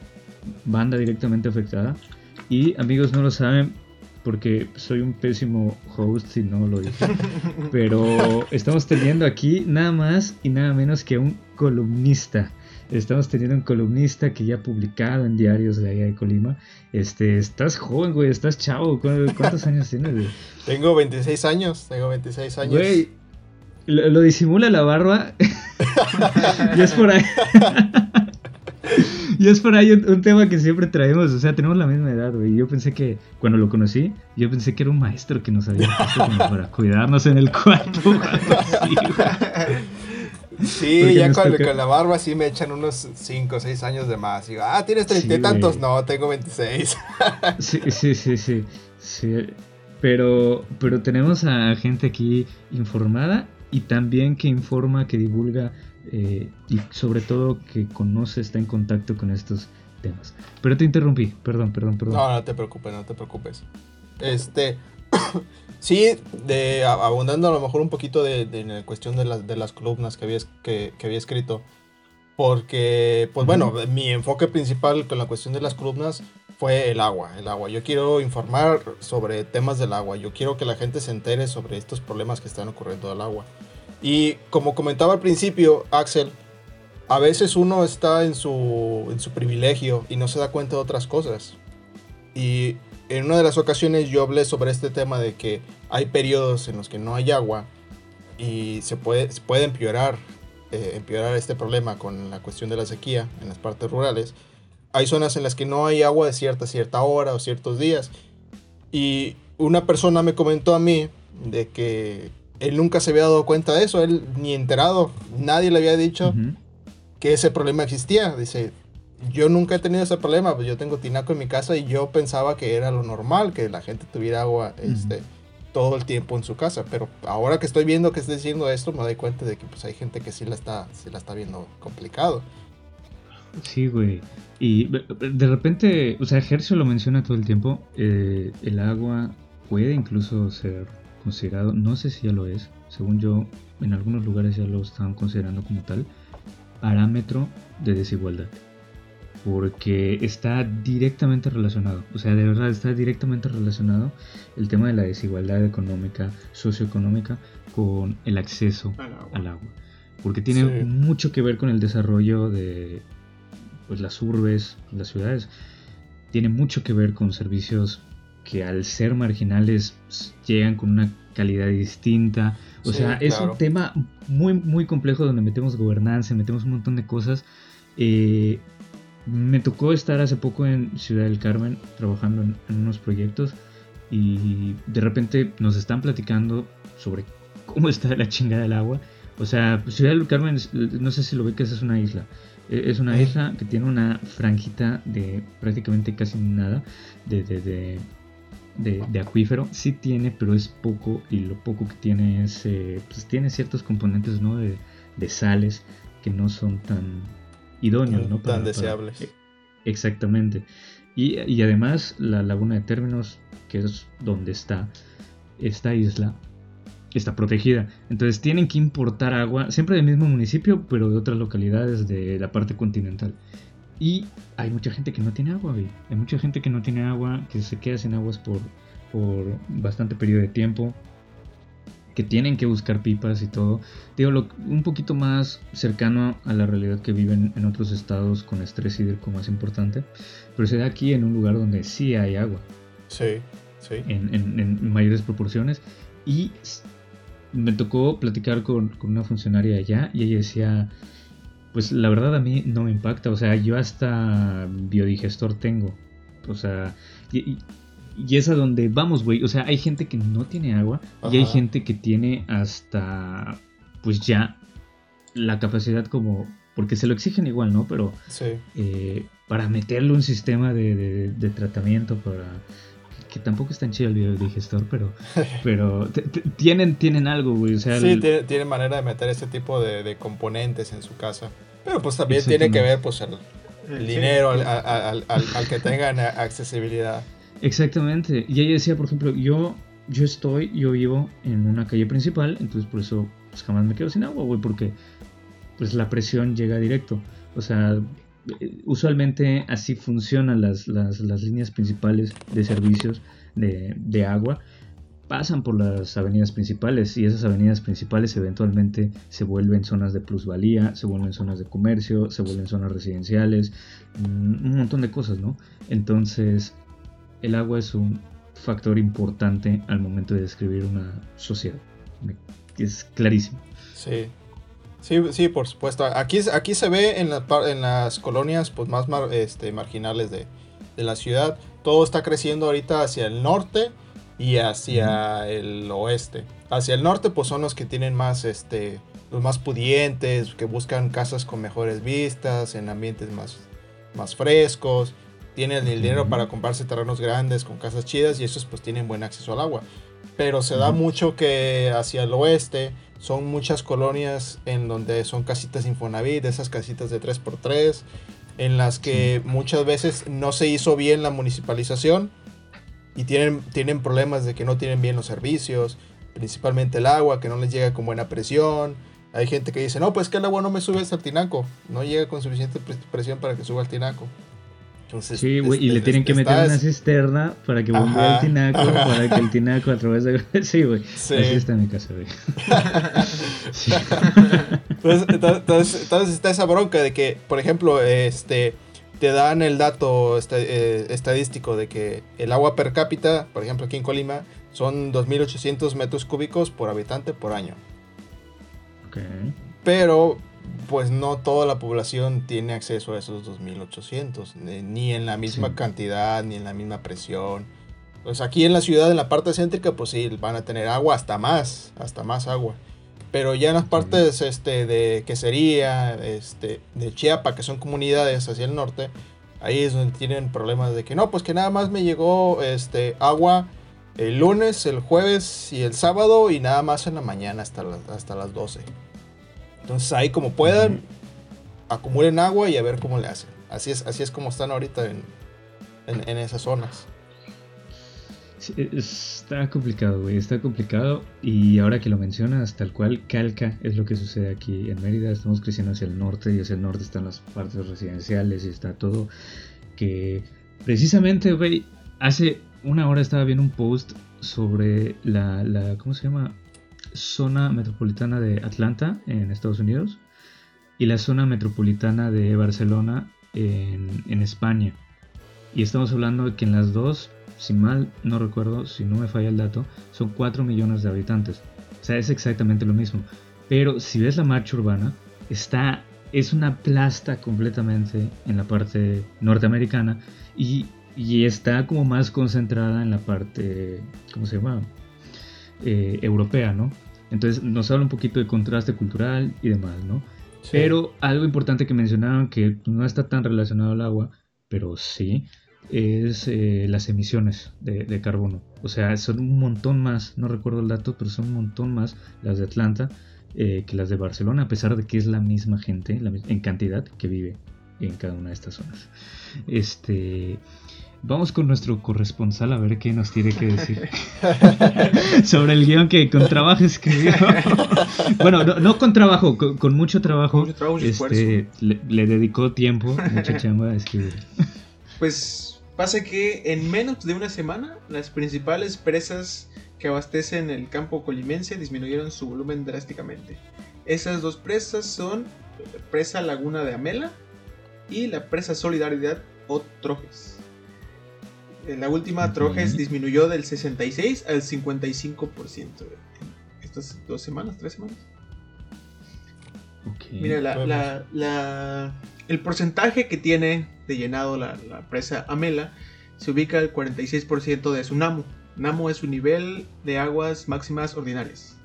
banda directamente afectada. Y amigos no lo saben porque soy un pésimo host si no lo dije. Pero estamos teniendo aquí nada más y nada menos que un columnista. Estamos teniendo un columnista que ya ha publicado en diarios de allá de Colima. Este, estás joven, güey, estás chavo. ¿Cuántos años tienes, Tengo 26 años, tengo 26 años. Güey, lo, lo disimula la barba. y es por ahí. y es por ahí un, tema que siempre traemos, o sea, tenemos la misma edad, güey. Yo pensé que, cuando lo conocí, yo pensé que era un maestro que nos había puesto para cuidarnos en el cuarto. Sí, ya con, la barba sí me echan unos 5 o 6 años de más. Digo, ah, ¿tienes treinta y tantos? No, tengo 26. sí, sí, sí, sí, sí. Pero, pero tenemos a gente aquí informada y también que informa, que divulga eh, y sobre todo que conoce, está en contacto con estos temas. Pero te interrumpí, perdón, perdón, perdón. No, no te preocupes, no te preocupes. Este, sí, de, abundando a lo mejor un poquito de, la cuestión de, las de las columnas que había, que, había escrito. Porque, pues bueno, mi enfoque principal con la cuestión de las columnas fue el agua, el agua. Yo quiero informar sobre temas del agua. Yo quiero que la gente se entere sobre estos problemas que están ocurriendo al agua. Y como comentaba al principio, Axel, a veces uno está en su, en su privilegio y no se da cuenta de otras cosas. Y en una de las ocasiones yo hablé sobre este tema de que hay periodos en los que no hay agua y se puede, puede empeorar, eh, empeorar este problema con la cuestión de la sequía en las partes rurales. Hay zonas en las que no hay agua de cierta cierta hora o ciertos días. Y una persona me comentó a mí de que él nunca se había dado cuenta de eso, él ni enterado, nadie le había dicho que ese problema existía. Dice, yo nunca he tenido ese problema, pues yo tengo tinaco en mi casa y yo pensaba que era lo normal, que la gente tuviera agua este, todo el tiempo en su casa. Pero ahora que estoy viendo que estoy diciendo esto, me doy cuenta de que pues hay gente que sí la está, sí la está viendo complicado. Sí, güey. Y de repente, o sea, Gercio lo menciona todo el tiempo, eh, el agua puede incluso ser considerado, no sé si ya lo es, según yo, en algunos lugares ya lo estaban considerando como tal, parámetro de desigualdad porque está directamente relacionado, o sea, de verdad está directamente relacionado el tema de la desigualdad económica, socioeconómica, con el acceso al agua, porque tiene mucho que ver con el desarrollo de pues, las urbes, las ciudades, tiene mucho que ver con servicios que al ser marginales llegan con una calidad distinta, o sea, es un tema muy, muy complejo donde metemos gobernanza, metemos un montón de cosas. Eh, me tocó estar hace poco en Ciudad del Carmen trabajando en, unos proyectos y de repente nos están platicando sobre cómo está la chingada del agua. O sea, Ciudad del Carmen, no sé si lo ve que es una isla. E, es una isla que tiene una franjita de prácticamente casi nada de, de, de, acuífero. Sí tiene, pero es poco y lo poco que tiene es, eh, pues tiene ciertos componentes ¿no? de, de sales que no son tan idóneos, ¿no? tan deseables. E, exactamente. Y, y, además la laguna de términos, que es donde está esta isla, está protegida. Entonces tienen que importar agua, siempre del mismo municipio, pero de otras localidades de la parte continental. Y hay mucha gente que no tiene agua, güey. Hay mucha gente que no tiene agua, que se queda sin aguas por, por bastante periodo de tiempo que tienen que buscar pipas y todo. Digo, un poquito más cercano a la realidad que viven en otros estados con estrés hídrico más importante. Pero se da aquí en un lugar donde sí hay agua. Sí, sí. En, mayores proporciones. Y me tocó platicar con, una funcionaria allá y ella decía, pues la verdad a mí no me impacta. O sea, yo hasta biodigestor tengo. O sea, y, y es a donde vamos, güey. O sea, hay gente que no tiene agua y hay gente que tiene hasta, pues ya, la capacidad como, porque se lo exigen igual, ¿no? Pero sí. eh, para meterle un sistema de, tratamiento para... Que tampoco es tan chido el biodigestor, pero, pero tienen, tienen algo, güey. O sea, sí, tienen manera de meter ese tipo de, componentes en su casa. Pero pues también tiene que ver pues el, dinero al, al, al, que tengan accesibilidad. Exactamente. Y ella decía, por ejemplo, yo, yo estoy, yo vivo en una calle principal, entonces por eso pues, jamás me quedo sin agua, güey, porque pues la presión llega directo. O sea, usualmente así funcionan las, las, las líneas principales de servicios de, de, agua. Pasan por las avenidas principales y esas avenidas principales eventualmente se vuelven zonas de plusvalía, se vuelven zonas de comercio, se vuelven zonas residenciales, mm, un montón de cosas, ¿no? Entonces, el agua es un factor importante al momento de describir una sociedad. Es clarísimo. Sí. Sí, sí, por supuesto. Aquí, aquí se ve en, en las colonias pues, más este, marginales de, la ciudad. Todo está creciendo ahorita hacia el norte y hacia el oeste. Hacia el norte pues son los que tienen más este, los más pudientes, que buscan casas con mejores vistas, en ambientes más, más frescos, tienen el dinero para comprarse terrenos grandes con casas chidas y esos pues tienen buen acceso al agua. Pero se da mucho que hacia el oeste son muchas colonias en donde son casitas Infonavit, esas casitas de 3x3, en las que muchas veces no se hizo bien la municipalización y tienen, tienen problemas de que no tienen bien los servicios, principalmente el agua, que no les llega con buena presión. Hay gente que dice, no, pues que el agua no me sube hasta el tinaco, no llega con suficiente presión para que suba al tinaco. Entonces, sí, güey, y le tienen que meter una cisterna para que bombee el tinaco, para que el tinaco a través de... Sí, güey, así está en mi casa, güey. entonces, entonces, está esa bronca de que, por ejemplo, este te dan el dato eh, estadístico de que el agua per cápita, por ejemplo aquí en Colima, son 2.800 metros cúbicos por habitante por año. Pero pues no toda la población tiene acceso a esos 2.800, ni en la misma cantidad, ni en la misma presión. Pues aquí en la ciudad, en la parte céntrica, pues sí, van a tener agua hasta más, hasta más agua. Pero ya en las partes este, de Quesería, este, de Chiapa, que son comunidades hacia el norte, ahí es donde tienen problemas de que no, pues que nada más me llegó este, agua el lunes, el jueves y el sábado y nada más en la mañana hasta, hasta las 12. Entonces ahí como puedan, acumulen agua y a ver cómo le hacen. Así es, así es como están ahorita en, en esas zonas está complicado, güey, está complicado. Y ahora que lo mencionas, tal cual, calca es lo que sucede aquí en Mérida. Estamos creciendo hacia el norte y hacia el norte están las partes residenciales y está todo. Que precisamente, güey, hace una hora estaba viendo un post sobre la, la ¿cómo se llama? Zona metropolitana de Atlanta en Estados Unidos y la zona metropolitana de Barcelona en, en España. Y estamos hablando de que en las dos si mal no recuerdo, si no me falla el dato, son 4 millones de habitantes. O sea, es exactamente lo mismo. Pero si ves la marcha urbana, está, es una plasta completamente en la parte norteamericana y, está como más concentrada en la parte, ¿cómo se llama? Eh, europea, ¿no? Entonces nos habla un poquito de contraste cultural y demás, ¿no? Pero algo importante que mencionaron que no está tan relacionado al agua, pero sí, es eh, las emisiones de, carbono. O sea, son un montón más, no recuerdo el dato, pero son un montón más las de Atlanta eh, que las de Barcelona, a pesar de que es la misma gente en cantidad que vive en cada una de estas zonas. Este, vamos con nuestro corresponsal a ver qué nos tiene que decir sobre el guion que con trabajo escribió. bueno, no, con trabajo, con, mucho trabajo. este, le, le, dedicó tiempo, mucha chamba a escribir. Pues Pasa que en menos de una semana las principales presas que abastecen el campo colimense disminuyeron su volumen drásticamente. Esas dos presas son presa Laguna de Amela y la presa Solidaridad o Trojes. La última Trojes disminuyó del 66 al 55% estas dos semanas, tres semanas. Mira, la, el porcentaje que tiene de llenado la, presa Amela se ubica al 46% de su NAMO. NAMO es su nivel de aguas máximas ordinarias.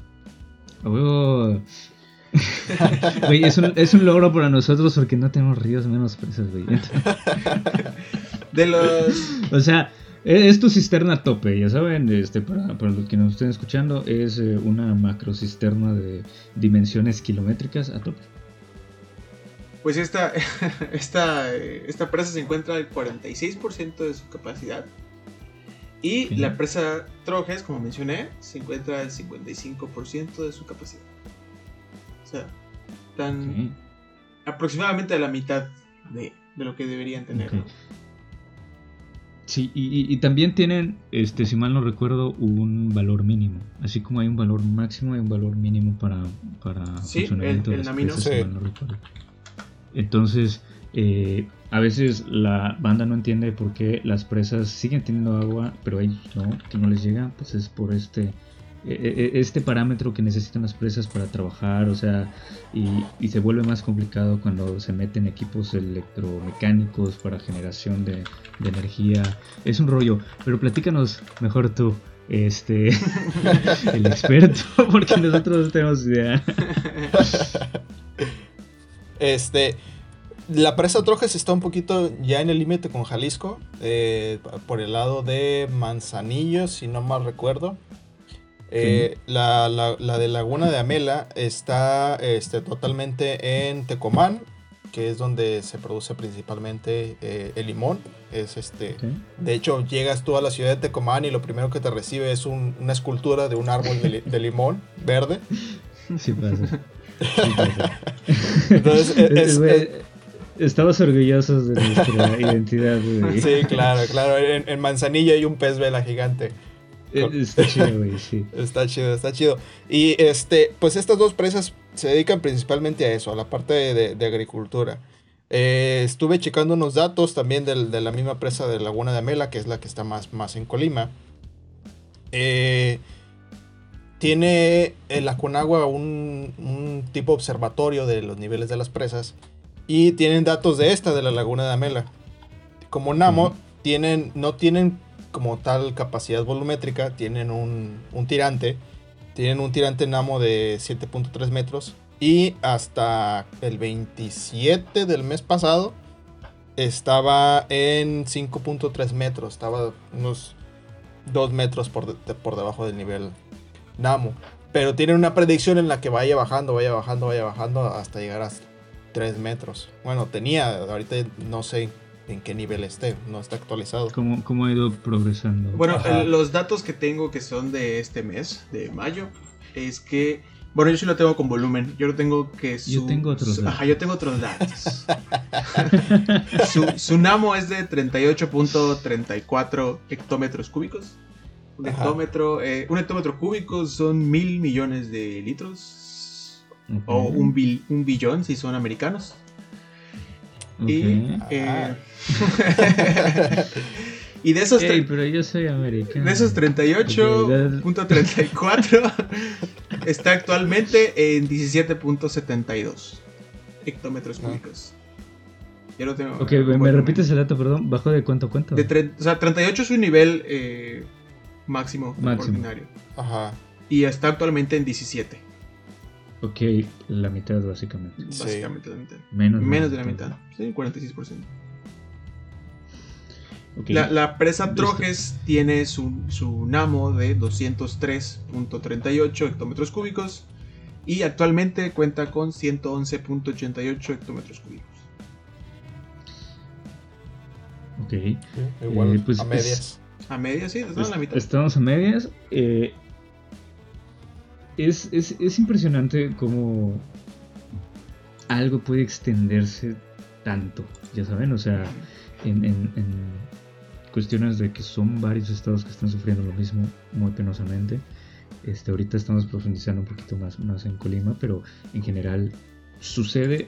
Oh. es, un, logro para nosotros porque no tenemos ríos menos presas, güey. de los... O sea, e, es tu cisterna a tope, ya saben, este, para, los que nos estén escuchando, es eh, una macro cisterna de dimensiones kilométricas a tope pues esta, esta, esta presa se encuentra al 46% de su capacidad. Y la presa Trojes, como mencioné, se encuentra al 55% de su capacidad. O sea, están aproximadamente a la mitad de, lo que deberían tener. Sí, y, también tienen, este, si mal no recuerdo, un valor mínimo. Así como hay un valor máximo, hay un valor mínimo para, para sí, funcionamiento el, de las sí. Entonces, eh, a veces la banda no entiende por qué las presas siguen teniendo agua, pero ellos no, que no les llega, pues es por este este parámetro que necesitan las presas para trabajar, o sea, y, se vuelve más complicado cuando se meten equipos electromecánicos para generación de, energía. Es un rollo, pero platícanos mejor tú, este, el experto, porque nosotros no tenemos idea. Este, la presa Trojes está un poquito ya en el límite con Jalisco, eh, por el lado de Manzanillo, si no mal recuerdo. Eh, la, de Laguna de Amela está este, totalmente en Tecomán, que es donde se produce principalmente eh, el limón. Es este, De hecho, llegas tú a la ciudad de Tecomán y lo primero que te recibe es una escultura de un árbol de, limón verde. Sí pasa. Entonces, Estamos orgullosos de nuestra identidad. Sí, claro, claro. En, en Manzanilla hay un pez vela gigante. Eh, está chido, güey, sí. Está chido, está chido. Y este, pues estas dos presas se dedican principalmente a eso, a la parte de, agricultura. Eh, estuve checando unos datos también de la misma presa de Laguna de Amela, que es la que está más, más en Colima. Eh, tiene la Conagua un, un, tipo observatorio de los niveles de las presas y tienen datos de esta, de la Laguna de Amela. Como Namo, tienen, no tienen como tal capacidad volumétrica, tienen un, tirante, tienen un tirante Namo de 7.3 metros y hasta el 27 del mes pasado estaba en 5.3 metros, estaba unos 2 metros por, por debajo del nivel Namo. Pero tienen una predicción en la que vaya bajando, vaya bajando, vaya bajando hasta llegar a 3 metros. Bueno, tenía, ahorita no sé en qué nivel esté, no está actualizado. ¿Cómo, cómo ha ido progresando? Bueno, los datos que tengo que son de este mes, de mayo, es que, bueno, yo sí lo tengo con volumen, yo lo tengo que Yo tengo otros datos. Ajá, yo tengo otros datos. su, Namo es de 38.34 hectómetros cúbicos. Un hectómetro, eh, un hectómetro cúbico son mil millones de litros. O un, un billón si son americanos. Y, eh, y de esos. pero yo soy americano. De esos 38.34 está actualmente en 17.72 hectómetros ah. cúbicos. Ya lo tengo. Ok, me repites el dato, perdón. ¿Bajo de cuánto cuánto? De o sea, 38 es un nivel eh, máximo, máximo ordinario. Ajá. Y está actualmente en 17. Ok, la mitad básicamente. Básicamente la mitad. Menos, de la mitad. Sí, 46%. La, la, presa Trojes tiene su, su Namo de 203.38 hectómetros cúbicos y actualmente cuenta con 111.88 hectómetros cúbicos. Ok. igual, eh, pues, a medias. a medias, sí, estamos a la mitad. Estamos a medias. Eh, es, es, impresionante cómo algo puede extenderse tanto, ya saben, o sea, en, en, cuestiones de que son varios estados que están sufriendo lo mismo muy penosamente. Este, ahorita estamos profundizando un poquito más, más en Colima, pero en general sucede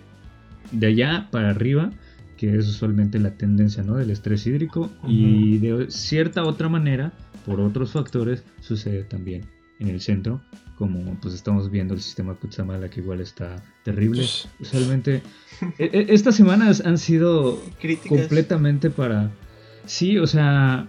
de allá para arriba, que es usualmente la tendencia ¿no? del estrés hídrico, y de cierta otra manera, por otros factores, sucede también en el centro, como pues estamos viendo el sistema Kutsamala que igual está terrible. Usualmente e, e, estas semanas han sido completamente para sí, o sea,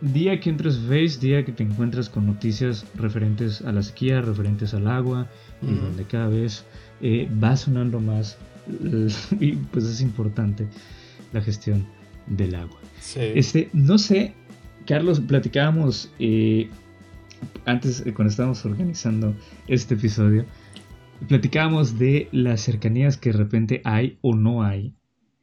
día que entras Face, día que te encuentras con noticias referentes a la sequía, referentes al agua y donde cada vez eh, va sonando más y pues es importante la gestión del agua. Este, no sé, Carlos, platicábamos eh, antes, eh, cuando estábamos organizando este episodio, platicábamos de las cercanías que de repente hay o no hay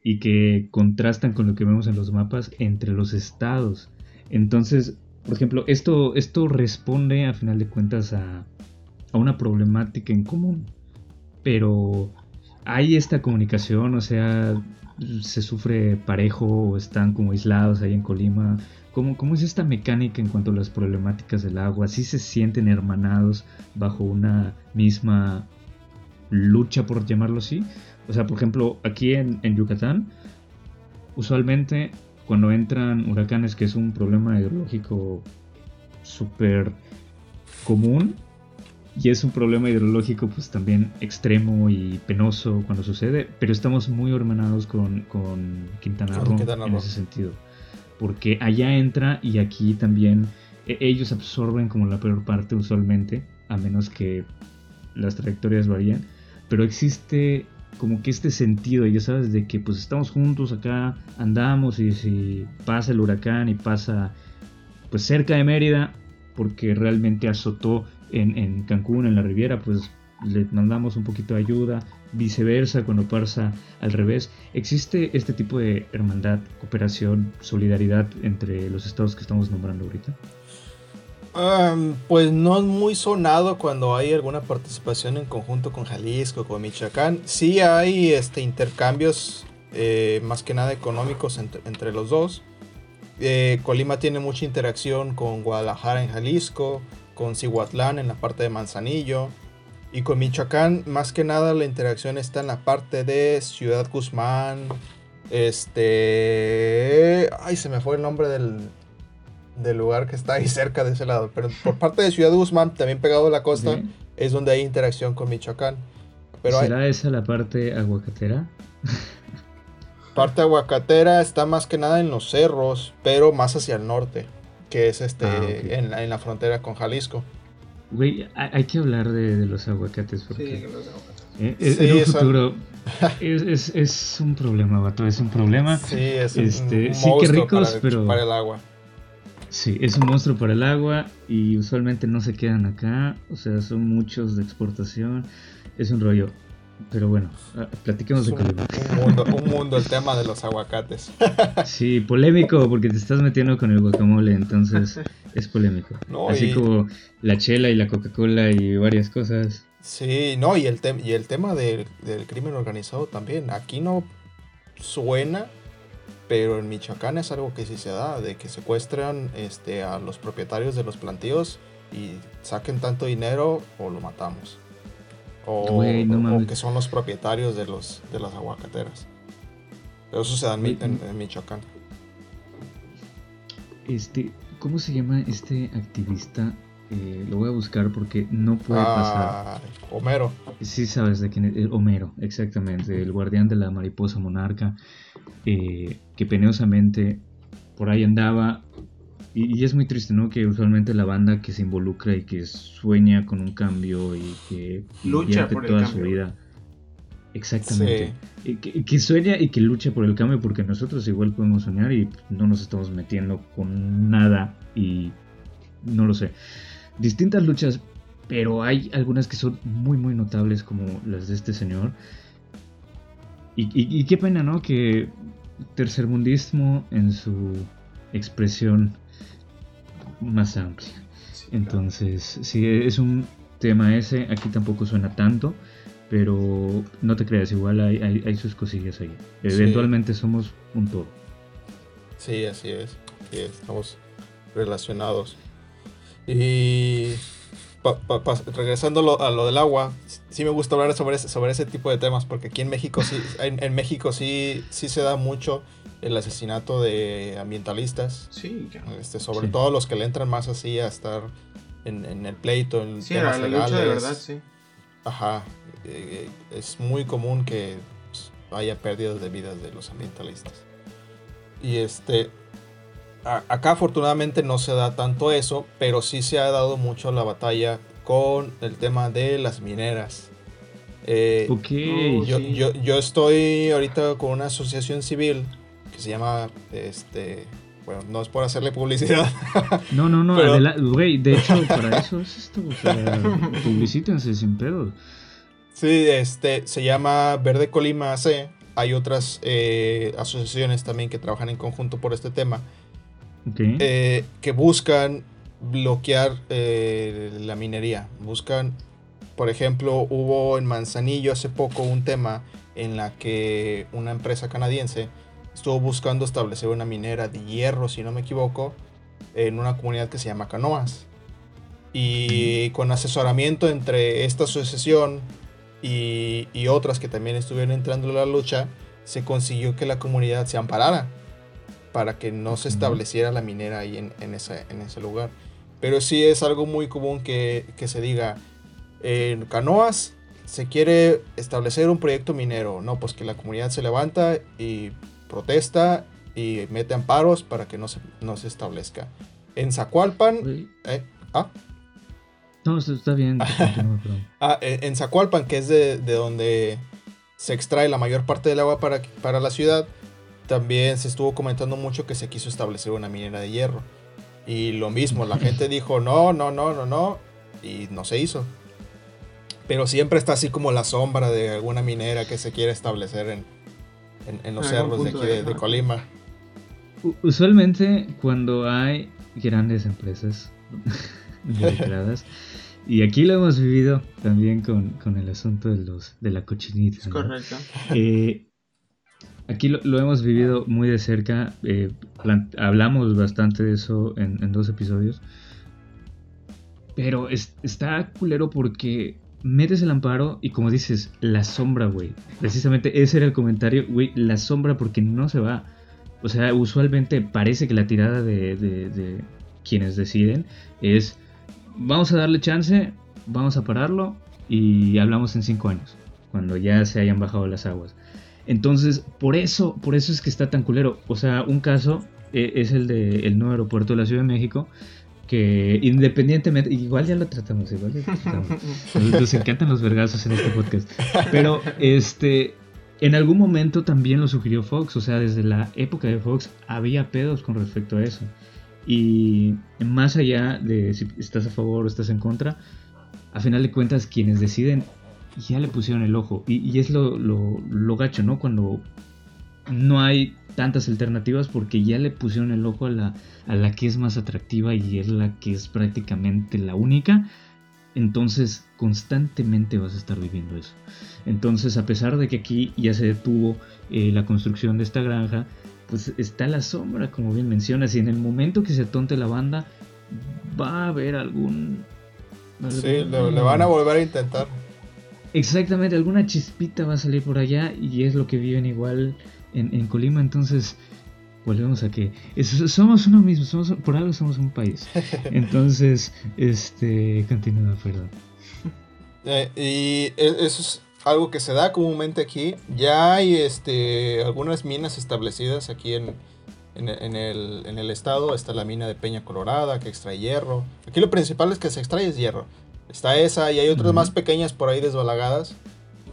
y que contrastan con lo que vemos en los mapas entre los estados. Entonces, por ejemplo, esto, esto responde a final de cuentas a, a una problemática en común. Pero hay esta comunicación, o sea, se sufre parejo o están como aislados ahí en Colima ¿Cómo, ¿Cómo, es esta mecánica en cuanto a las problemáticas del agua? ¿Sí se sienten hermanados bajo una misma lucha, por llamarlo así? O sea, por ejemplo, aquí en, Yucatán, usualmente cuando entran huracanes, que es un problema hidrológico súper común, y es un problema hidrológico pues también extremo y penoso cuando sucede, pero estamos muy hermanados con, Quintana Roo en ese sentido porque allá entra y aquí también e, ellos absorben como la peor parte usualmente, a menos que las trayectorias varían, pero existe como que este sentido, ya sabes, de que pues estamos juntos acá, andamos y si pasa el huracán y pasa pues cerca de Mérida, porque realmente azotó en, en Cancún, en la Riviera, pues le mandamos un poquito de ayuda, viceversa, cuando pasa al revés. ¿Existe este tipo de hermandad, cooperación, solidaridad entre los estados que estamos nombrando ahorita? pues no es muy sonado cuando hay alguna participación en conjunto con Jalisco, con Michoacán. Sí hay este, intercambios eh, más que nada económicos entre, los dos. Eh, Colima tiene mucha interacción con Guadalajara en Jalisco, con Cihuatlán en la parte de Manzanillo. Y con Michoacán, más que nada, la interacción está en la parte de Ciudad Guzmán. Este. Ay, se me fue el nombre del, del lugar que está ahí cerca de ese lado. Pero por parte de Ciudad Guzmán, también pegado a la costa, es donde hay interacción con Michoacán. Pero ¿Será esa la parte aguacatera? parte aguacatera está más que nada en los cerros, pero más hacia el norte, que es este ah, en, en la frontera con Jalisco. Güey, hay que hablar de, los aguacates porque sí, los aguacates. Eh, en un futuro es, es, un problema, vato, es un problema. Sí, es un, este, sí que ricos, pero para el agua. Sí, es un monstruo para el agua y usualmente no se quedan acá, o sea, son muchos de exportación, es un rollo. Pero bueno, platiquemos de Colima. Un mundo, un mundo el tema de los aguacates. Sí, polémico porque te estás metiendo con el guacamole, entonces es polémico. Así como la chela y la Coca-Cola y varias cosas. Sí, no, y el, y el tema del crimen organizado también. Aquí no suena, pero en Michoacán es algo que sí se da, de que secuestran este, a los propietarios de los plantíos y saquen tanto dinero o lo matamos. O, que son los propietarios de, los, de las aguacateras. Eso se da en, Michoacán. Este, ¿Cómo se llama este activista? Eh, lo voy a buscar porque no puede pasar. Homero. Sí, sabes de quién es. Homero, exactamente. El guardián de la mariposa monarca. Eh, que penosamente por ahí andaba y, es muy triste, ¿no? Que usualmente la banda que se involucra y que sueña con un cambio y que lucha por toda su vida. Exactamente. que, sueña y que lucha por el cambio porque nosotros igual podemos soñar y no nos estamos metiendo con nada y no lo sé. Distintas luchas, pero hay algunas que son muy muy notables como las de este señor. Y, y qué pena, ¿no? Que tercermundismo en su expresión más amplia. Entonces, sí, es un tema ese, aquí tampoco suena tanto, pero no te creas, igual hay, sus cosillas ahí. Eventualmente somos un todo. Sí, así es, estamos relacionados. Y regresando a lo del agua, sí me gusta hablar sobre ese, sobre ese tipo de temas, porque aquí en México sí, en, México sí, sí se da mucho el asesinato de ambientalistas. Sí, este, sobre todo los que le entran más así a estar en, el pleito, en sí, temas la legales. Lucha de verdad, sí. Ajá. Eh, es muy común que haya pérdidas de vidas de los ambientalistas. Y este. acá afortunadamente no se da tanto eso, pero sí se ha dado mucho la batalla con el tema de las mineras. Eh, yo, yo, yo, estoy ahorita con una asociación civil que se llama, este, bueno, no es por hacerle publicidad. No, no, no, güey, de hecho, para eso es esto, o sea, publicítense sin pedo. Sí, este, se llama Verde Colima AC. Hay otras eh, asociaciones también que trabajan en conjunto por este tema. Eh, que buscan bloquear eh, la minería. Buscan, por ejemplo, hubo en Manzanillo hace poco un tema en la que una empresa canadiense estuvo buscando establecer una minera de hierro, si no me equivoco, en una comunidad que se llama Canoas. Y con asesoramiento entre esta asociación y, otras que también estuvieron entrando en la lucha, se consiguió que la comunidad se amparara para que no se estableciera la minera ahí en, ese, en ese lugar. Pero sí es algo muy común que, que se diga, en Canoas se quiere establecer un proyecto minero, no, pues que la comunidad se levanta y protesta y mete amparos para que no se, no se establezca. En Zacualpan. Eh, ¿Ah? No, está bien. ah, en Zacualpan, que es de, donde se extrae la mayor parte del agua para, para la ciudad, también se estuvo comentando mucho que se quiso establecer una minera de hierro. Y lo mismo, la gente dijo no, no, no, no, no, y no se hizo. Pero siempre está así como la sombra de alguna minera que se quiere establecer en, en, los cerros de aquí de Colima. Usualmente cuando hay grandes empresas y aquí lo hemos vivido también con, el asunto de, los, de la cochinita. correcto. Eh, aquí lo, hemos vivido muy de cerca, eh, hablamos bastante de eso en, dos episodios, pero está culero porque metes el amparo y como dices, la sombra, güey. Precisamente ese era el comentario, güey, la sombra porque no se va. O sea, usualmente parece que la tirada de, quienes deciden es, vamos a darle chance, vamos a pararlo y hablamos en cinco años, cuando ya se hayan bajado las aguas. Entonces, por eso, por eso es que está tan culero. O sea, un caso eh, es el del nuevo aeropuerto de la Ciudad de México, que independientemente, igual ya lo tratamos, igual ya lo tratamos. Nos encantan los vergazos en este podcast. Pero este en algún momento también lo sugirió Fox, o sea, desde la época de Fox había pedos con respecto a eso. Y más allá de si estás a favor o estás en contra, a final de cuentas quienes deciden ya le pusieron el ojo. Y, es lo, lo, gacho, ¿no? Cuando no hay tantas alternativas porque ya le pusieron el ojo a la, a la que es más atractiva y es la que es prácticamente la única entonces constantemente vas a estar viviendo eso. Entonces, a pesar de que aquí ya se detuvo eh, la construcción de esta granja, pues está la sombra, como bien mencionas, y en el momento que se tonte la banda, va a haber algún... Sí, le, van a volver a intentar. Exactamente, alguna chispita va a salir por allá y es lo que viven igual en, en Colima, entonces volvemos a que somos uno mismo, somos, por algo somos un país. Entonces, este, continúa, perdón. Eh, y e, eso es algo que se da comúnmente aquí. Ya hay este, algunas minas establecidas aquí en, en, el, en el estado. Está la mina de Peña Colorada que extrae hierro. Aquí lo principal es que se extrae es hierro. Está esa y hay otras más pequeñas por ahí desbalagadas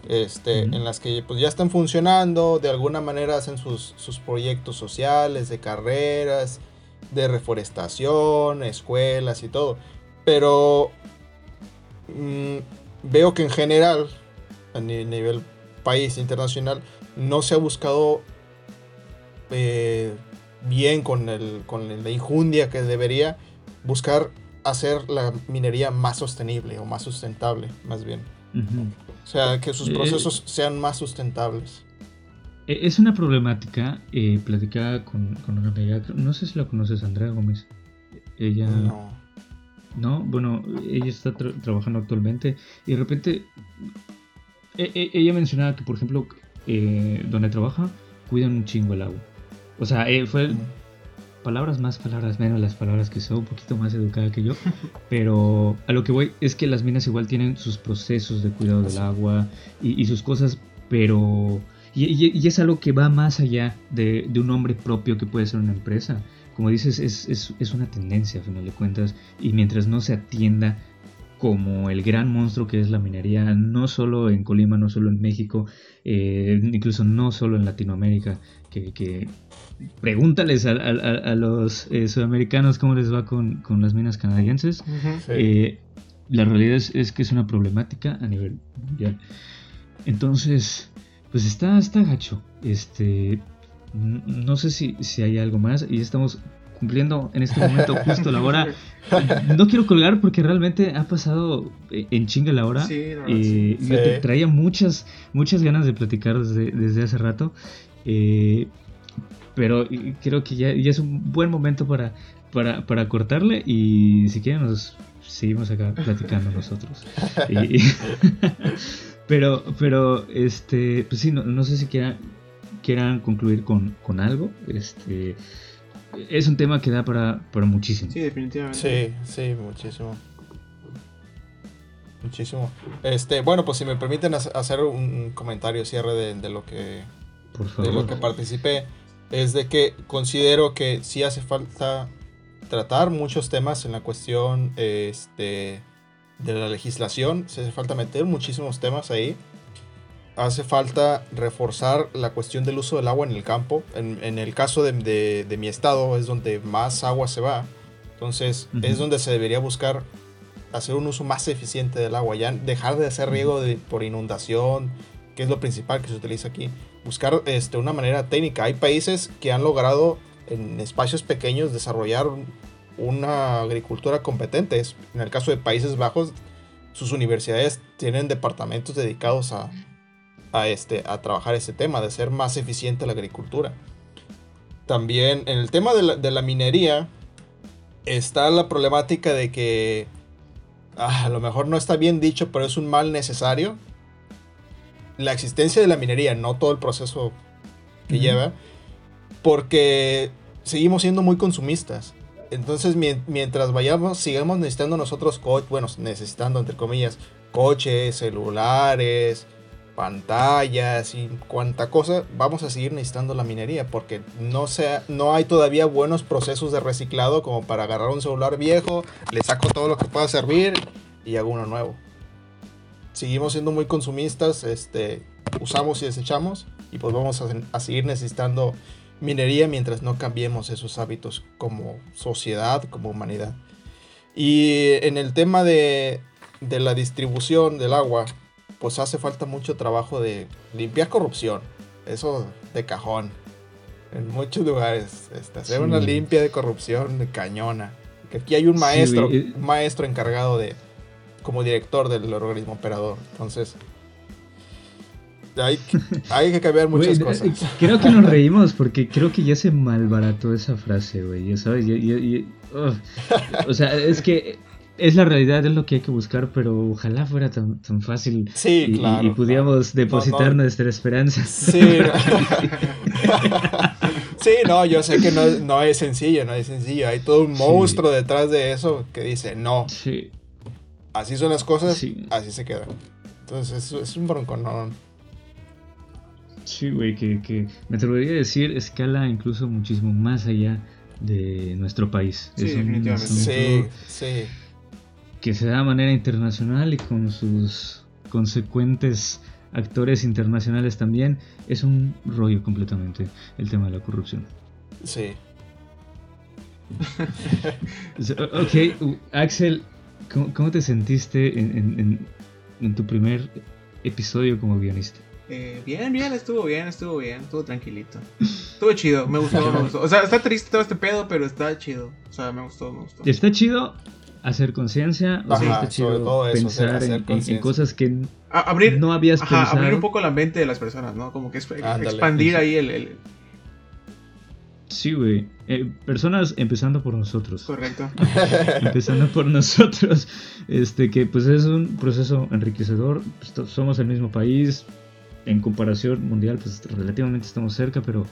este, en las que pues ya están funcionando, de alguna manera hacen sus, proyectos sociales, de carreras, de reforestación, escuelas y todo. Pero mm, veo que en general, a nivel país internacional, no se ha buscado eh, bien con, el, con la injundia que debería buscar hacer la minería más sostenible o más sustentable, más bien. Sea, que sus eh, procesos sean más sustentables. E, es una problemática eh, platicada con, con, una amiga, no sé si la conoces, Andrea Gómez. Ella... No. No, bueno, ella está trabajando actualmente y de repente e, e, ella mencionaba que, por ejemplo, eh, donde trabaja, cuidan un chingo el agua. O sea, eh, fue palabras más, palabras menos, las palabras que son un poquito más educada que yo, pero a lo que voy es que las minas igual tienen sus procesos de cuidado del agua y, sus cosas, pero... Y, es algo que va más allá de, un hombre propio que puede ser una empresa. Como dices, es, es, es una tendencia a final de cuentas y mientras no se atienda como el gran monstruo que es la minería, no solo en Colima, no solo en México, eh, incluso no solo en Latinoamérica, que, pregúntales a, los eh, sudamericanos cómo les va con, las minas canadienses. Eh, la realidad es, que es una problemática a nivel mundial. Entonces, pues está, está gacho. Este, no sé si, si hay algo más y estamos cumpliendo en este momento justo la hora. No quiero colgar porque realmente ha pasado en chinga la hora. Sí, eh, Yo traía muchas, muchas ganas de platicar desde, desde hace rato. Eh, pero creo que ya, ya, es un buen momento para, para, para, cortarle y si quieren nos seguimos acá platicando nosotros. pero, pero, este, pues sí, no, no sé si quieran, quieran concluir con, con algo. Este, es un tema que da para, para muchísimo. Sí, definitivamente. Sí, sí, muchísimo. Muchísimo. Este, bueno, pues si me permiten hacer un comentario cierre de, lo que de lo que participé, es de que considero que sí hace falta tratar muchos temas en la cuestión este, de la legislación. Se hace falta meter muchísimos temas ahí. Hace falta reforzar la cuestión del uso del agua en el campo. En, el caso de, de, mi estado es donde más agua se va. Entonces es donde se debería buscar hacer un uso más eficiente del agua. Ya dejar de hacer riego por inundación, que es lo principal que se utiliza aquí. Buscar este, una manera técnica. Hay países que han logrado en espacios pequeños desarrollar una agricultura competente. En el caso de Países Bajos, sus universidades tienen departamentos dedicados a, a, este, a trabajar ese tema, de ser más eficiente la agricultura. También en el tema de la, minería está la problemática de que ah, a lo mejor no está bien dicho, pero es un mal necesario. La existencia de la minería, no todo el proceso que lleva, porque seguimos siendo muy consumistas. Entonces, mientras vayamos, sigamos necesitando nosotros, coches, bueno, necesitando entre comillas, coches, celulares, pantallas y cuanta cosa, vamos a seguir necesitando la minería porque no, sea, no hay todavía buenos procesos de reciclado como para agarrar un celular viejo, le saco todo lo que pueda servir y hago uno nuevo. Seguimos siendo muy consumistas, este, usamos y desechamos y pues vamos a, a seguir necesitando minería mientras no cambiemos esos hábitos como sociedad, como humanidad. Y en el tema de, de la distribución del agua, pues hace falta mucho trabajo de limpiar corrupción. Eso de cajón. En muchos lugares. Este, hacer una limpia de corrupción de cañona. Que aquí hay un maestro, un maestro encargado de, como director del organismo operador. Entonces, hay, hay que cambiar muchas cosas. Creo que nos reímos porque creo que ya se malbarató esa frase, güey. ¿sabes? o sea, es que es la realidad, es lo que hay que buscar, pero ojalá fuera tan, tan fácil. Sí, y, claro. Y pudiéramos depositar nuestra esperanza. Sí. sí, no, yo sé que no, no, es sencillo, no es sencillo. Hay todo un monstruo detrás de eso que dice, no. Sí. Así son las cosas, así se queda. Entonces es, es un bronconón. Sí, güey, que, que me atrevería a decir escala incluso muchísimo más allá de nuestro país. Sí, definitivamente. Sí, sí. Que se da de manera internacional y con sus consecuentes actores internacionales también. Es un rollo completamente el tema de la corrupción. Sí. ok, Axel, ¿cómo, te sentiste en, en tu primer episodio como guionista? Eh, bien, bien, estuvo bien, estuvo bien, estuvo tranquilito. Estuvo chido, me gustó, me gustó. O sea, está triste todo este pedo, pero está chido. O sea, me gustó, me gustó. Está chido hacer conciencia, o sea, está chido pensar en, cosas que abrir, no habías pensado. Abrir un poco la mente de las personas, ¿no? Como que expandir ahí el... Sí, güey. Eh, personas empezando por nosotros. Correcto. empezando por nosotros. Este, que pues es un proceso enriquecedor. Pues, somos el mismo país, en comparación mundial, pues relativamente estamos cerca, pero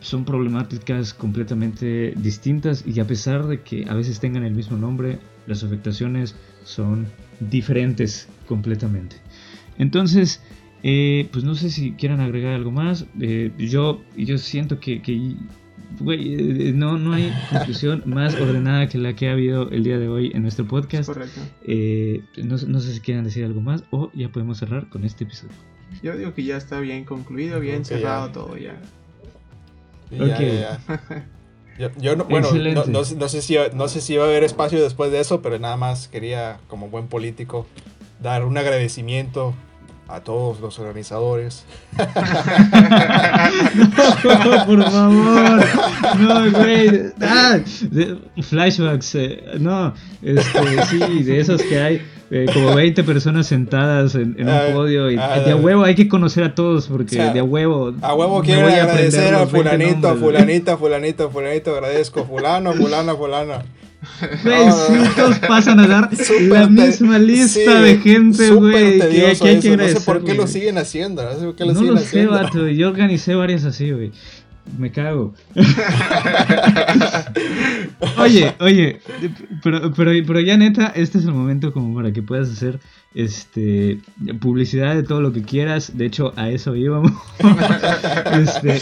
son problemáticas completamente distintas y a pesar de que a veces tengan el mismo nombre, las afectaciones son diferentes completamente. Entonces, eh, pues no sé si quieran agregar algo más. Eh, yo, yo siento que, eh, no, no hay conclusión más ordenada que la que ha habido el día de hoy en nuestro podcast. Correcto. no, no sé si quieran decir algo más o ya podemos cerrar con este episodio. Yo digo que ya está bien concluido, bien cerrado todo ya. Yo, no, bueno, no, sé si, no sé si va a haber espacio después de eso, pero nada más quería, como buen político, dar un agradecimiento a todos los organizadores. no, por favor. No, güey. Ah, flashbacks. Eh, no, este, sí, de esos que hay. Eh, como 20 personas sentadas en, un podio y ah, de a huevo hay que conocer a todos porque de a huevo a huevo quiero agradecer a fulanito, fulanita, fulanito, fulanito, agradezco fulano, fulano, fulano. Güey, todos pasan a dar la misma lista de gente, güey. Que, hay que No sé por qué lo siguen haciendo. No sé por qué lo no siguen lo sé, vato. Yo organicé varias así, güey me cago. oye, oye, pero, pero, pero ya neta, este es el momento como para que puedas hacer este publicidad de todo lo que quieras. De hecho, a eso íbamos. este,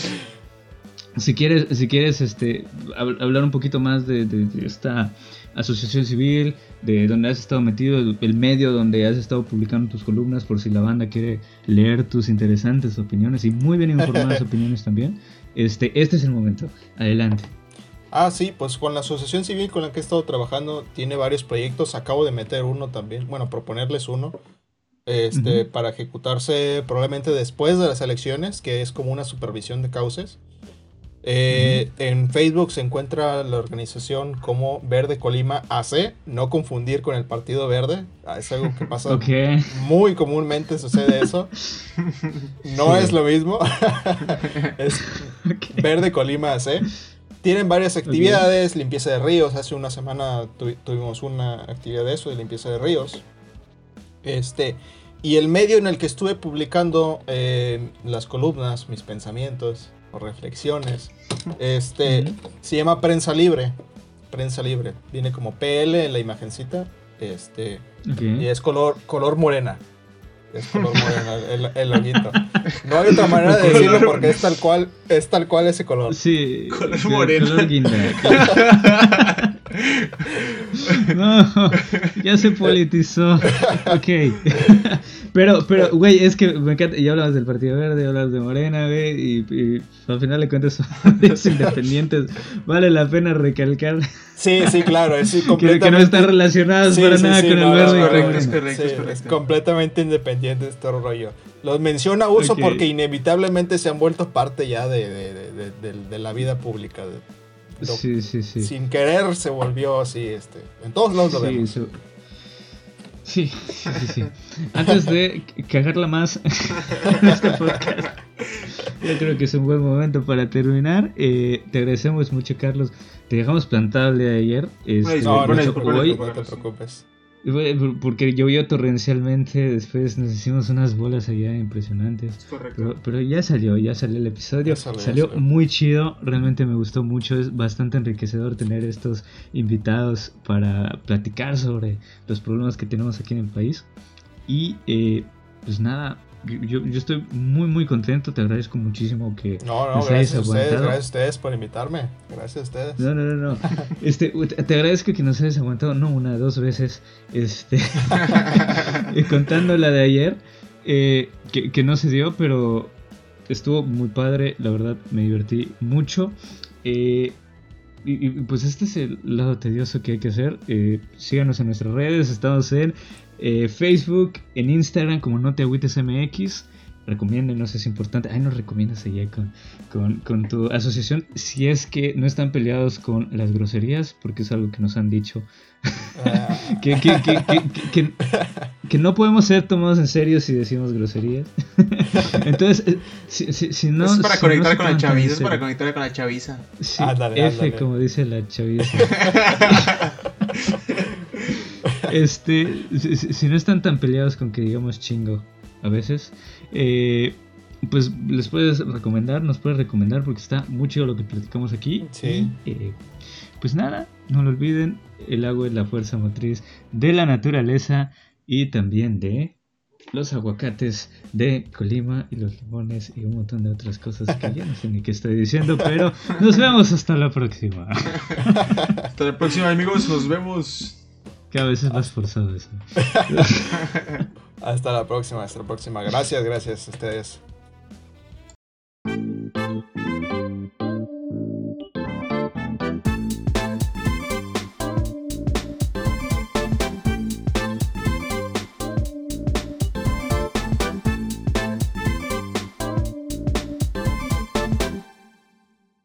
si quieres, si quieres este, hablar un poquito más de, esta asociación civil, de donde has estado metido, el, medio donde has estado publicando tus columnas, por si la banda quiere leer tus interesantes opiniones y muy bien informadas opiniones también, este, este es el momento. Adelante. Ah, sí, pues con la asociación civil con la que he estado trabajando tiene varios proyectos. Acabo de meter uno también, bueno, proponerles uno este, para ejecutarse probablemente después de las elecciones, que es como una supervisión de cauces. Eh, en Facebook se encuentra la organización como Verde Colima AC, no confundir con el Partido Verde, ah, es algo que pasa muy comúnmente, sucede eso. No es lo mismo, es Verde Colima AC. Tienen varias actividades, limpieza de ríos, hace una semana tuvimos una actividad de eso, de limpieza de ríos. Este, y el medio en el que estuve publicando eh, las columnas, mis pensamientos o reflexiones, este, se llama Prensa Libre. Prensa Libre. Viene como PL en la imagencita. Este, Y es color, color morena. Es color morena el, el No hay otra manera de decirlo porque es tal cual, es tal cual ese color. Sí. Color morena. no, ya se politizó. Ok. Pero, pero, güey, es que me encanta. Ya hablabas del Partido Verde, hablabas de Morena, güey, y, al final de cuentas son independientes. Vale la pena recalcar. Sí, sí, claro. Es completamente... que, no están relacionados para nada con el verde. Correcto, es correcto, es correcto. completamente independiente este rollo. Los menciona uso porque inevitablemente se han vuelto parte ya de, de, de, de la vida pública. Sí, sí, sí. Sin querer se volvió así, este. En todos lados lo vemos. Sí, sí, sí, Antes de cagarla más en este podcast, yo creo que es un buen momento para terminar. Eh, te agradecemos mucho, Carlos. Te dejamos plantable ayer. Este, no, no, no, te preocupes. Porque llovió torrencialmente, después nos hicimos unas bolas allá impresionantes. Pero, pero, ya salió, ya salió el episodio. salió, muy chido, realmente me gustó mucho, es bastante enriquecedor tener estos invitados para platicar sobre los problemas que tenemos aquí en el país. Y eh, pues nada, yo, yo, estoy muy, muy contento. Te agradezco muchísimo que no, no, gracias a ustedes, gracias a ustedes por invitarme. Gracias a ustedes. No, no, no, no. Este, te agradezco que nos hayas aguantado, no una, dos veces. Este, contando la de ayer, eh, que, que, no se dio, pero estuvo muy padre. La verdad, me divertí mucho. Eh, y, pues este es el lado tedioso que hay que hacer. Eh, síganos en nuestras redes. Estamos en eh, Facebook, en Instagram como No Te Agüites MX. Recomiéndenos, es importante. Ay, nos recomiendas allá con, con, tu asociación. Si es que no están peleados con las groserías, porque es algo que nos han dicho. Ah. que, que, que, que, no podemos ser tomados en serio si decimos groserías. Entonces, eh, si, si, no. Es para conectar con la chaviza. Es para conectar con la chaviza. Sí, F, como dice la chaviza. este, si, no están tan peleados con que digamos chingo a veces, eh, pues les puedes recomendar, nos puedes recomendar porque está muy chido lo que platicamos aquí. Sí. Eh, pues nada, no lo olviden, el agua es la fuerza motriz de la naturaleza y también de los aguacates de Colima y los limones y un montón de otras cosas que ya no sé ni qué estoy diciendo, pero nos vemos hasta la próxima. Hasta la próxima amigos, nos vemos a veces no es forzado eso. hasta la próxima, hasta la próxima. Gracias, gracias a ustedes.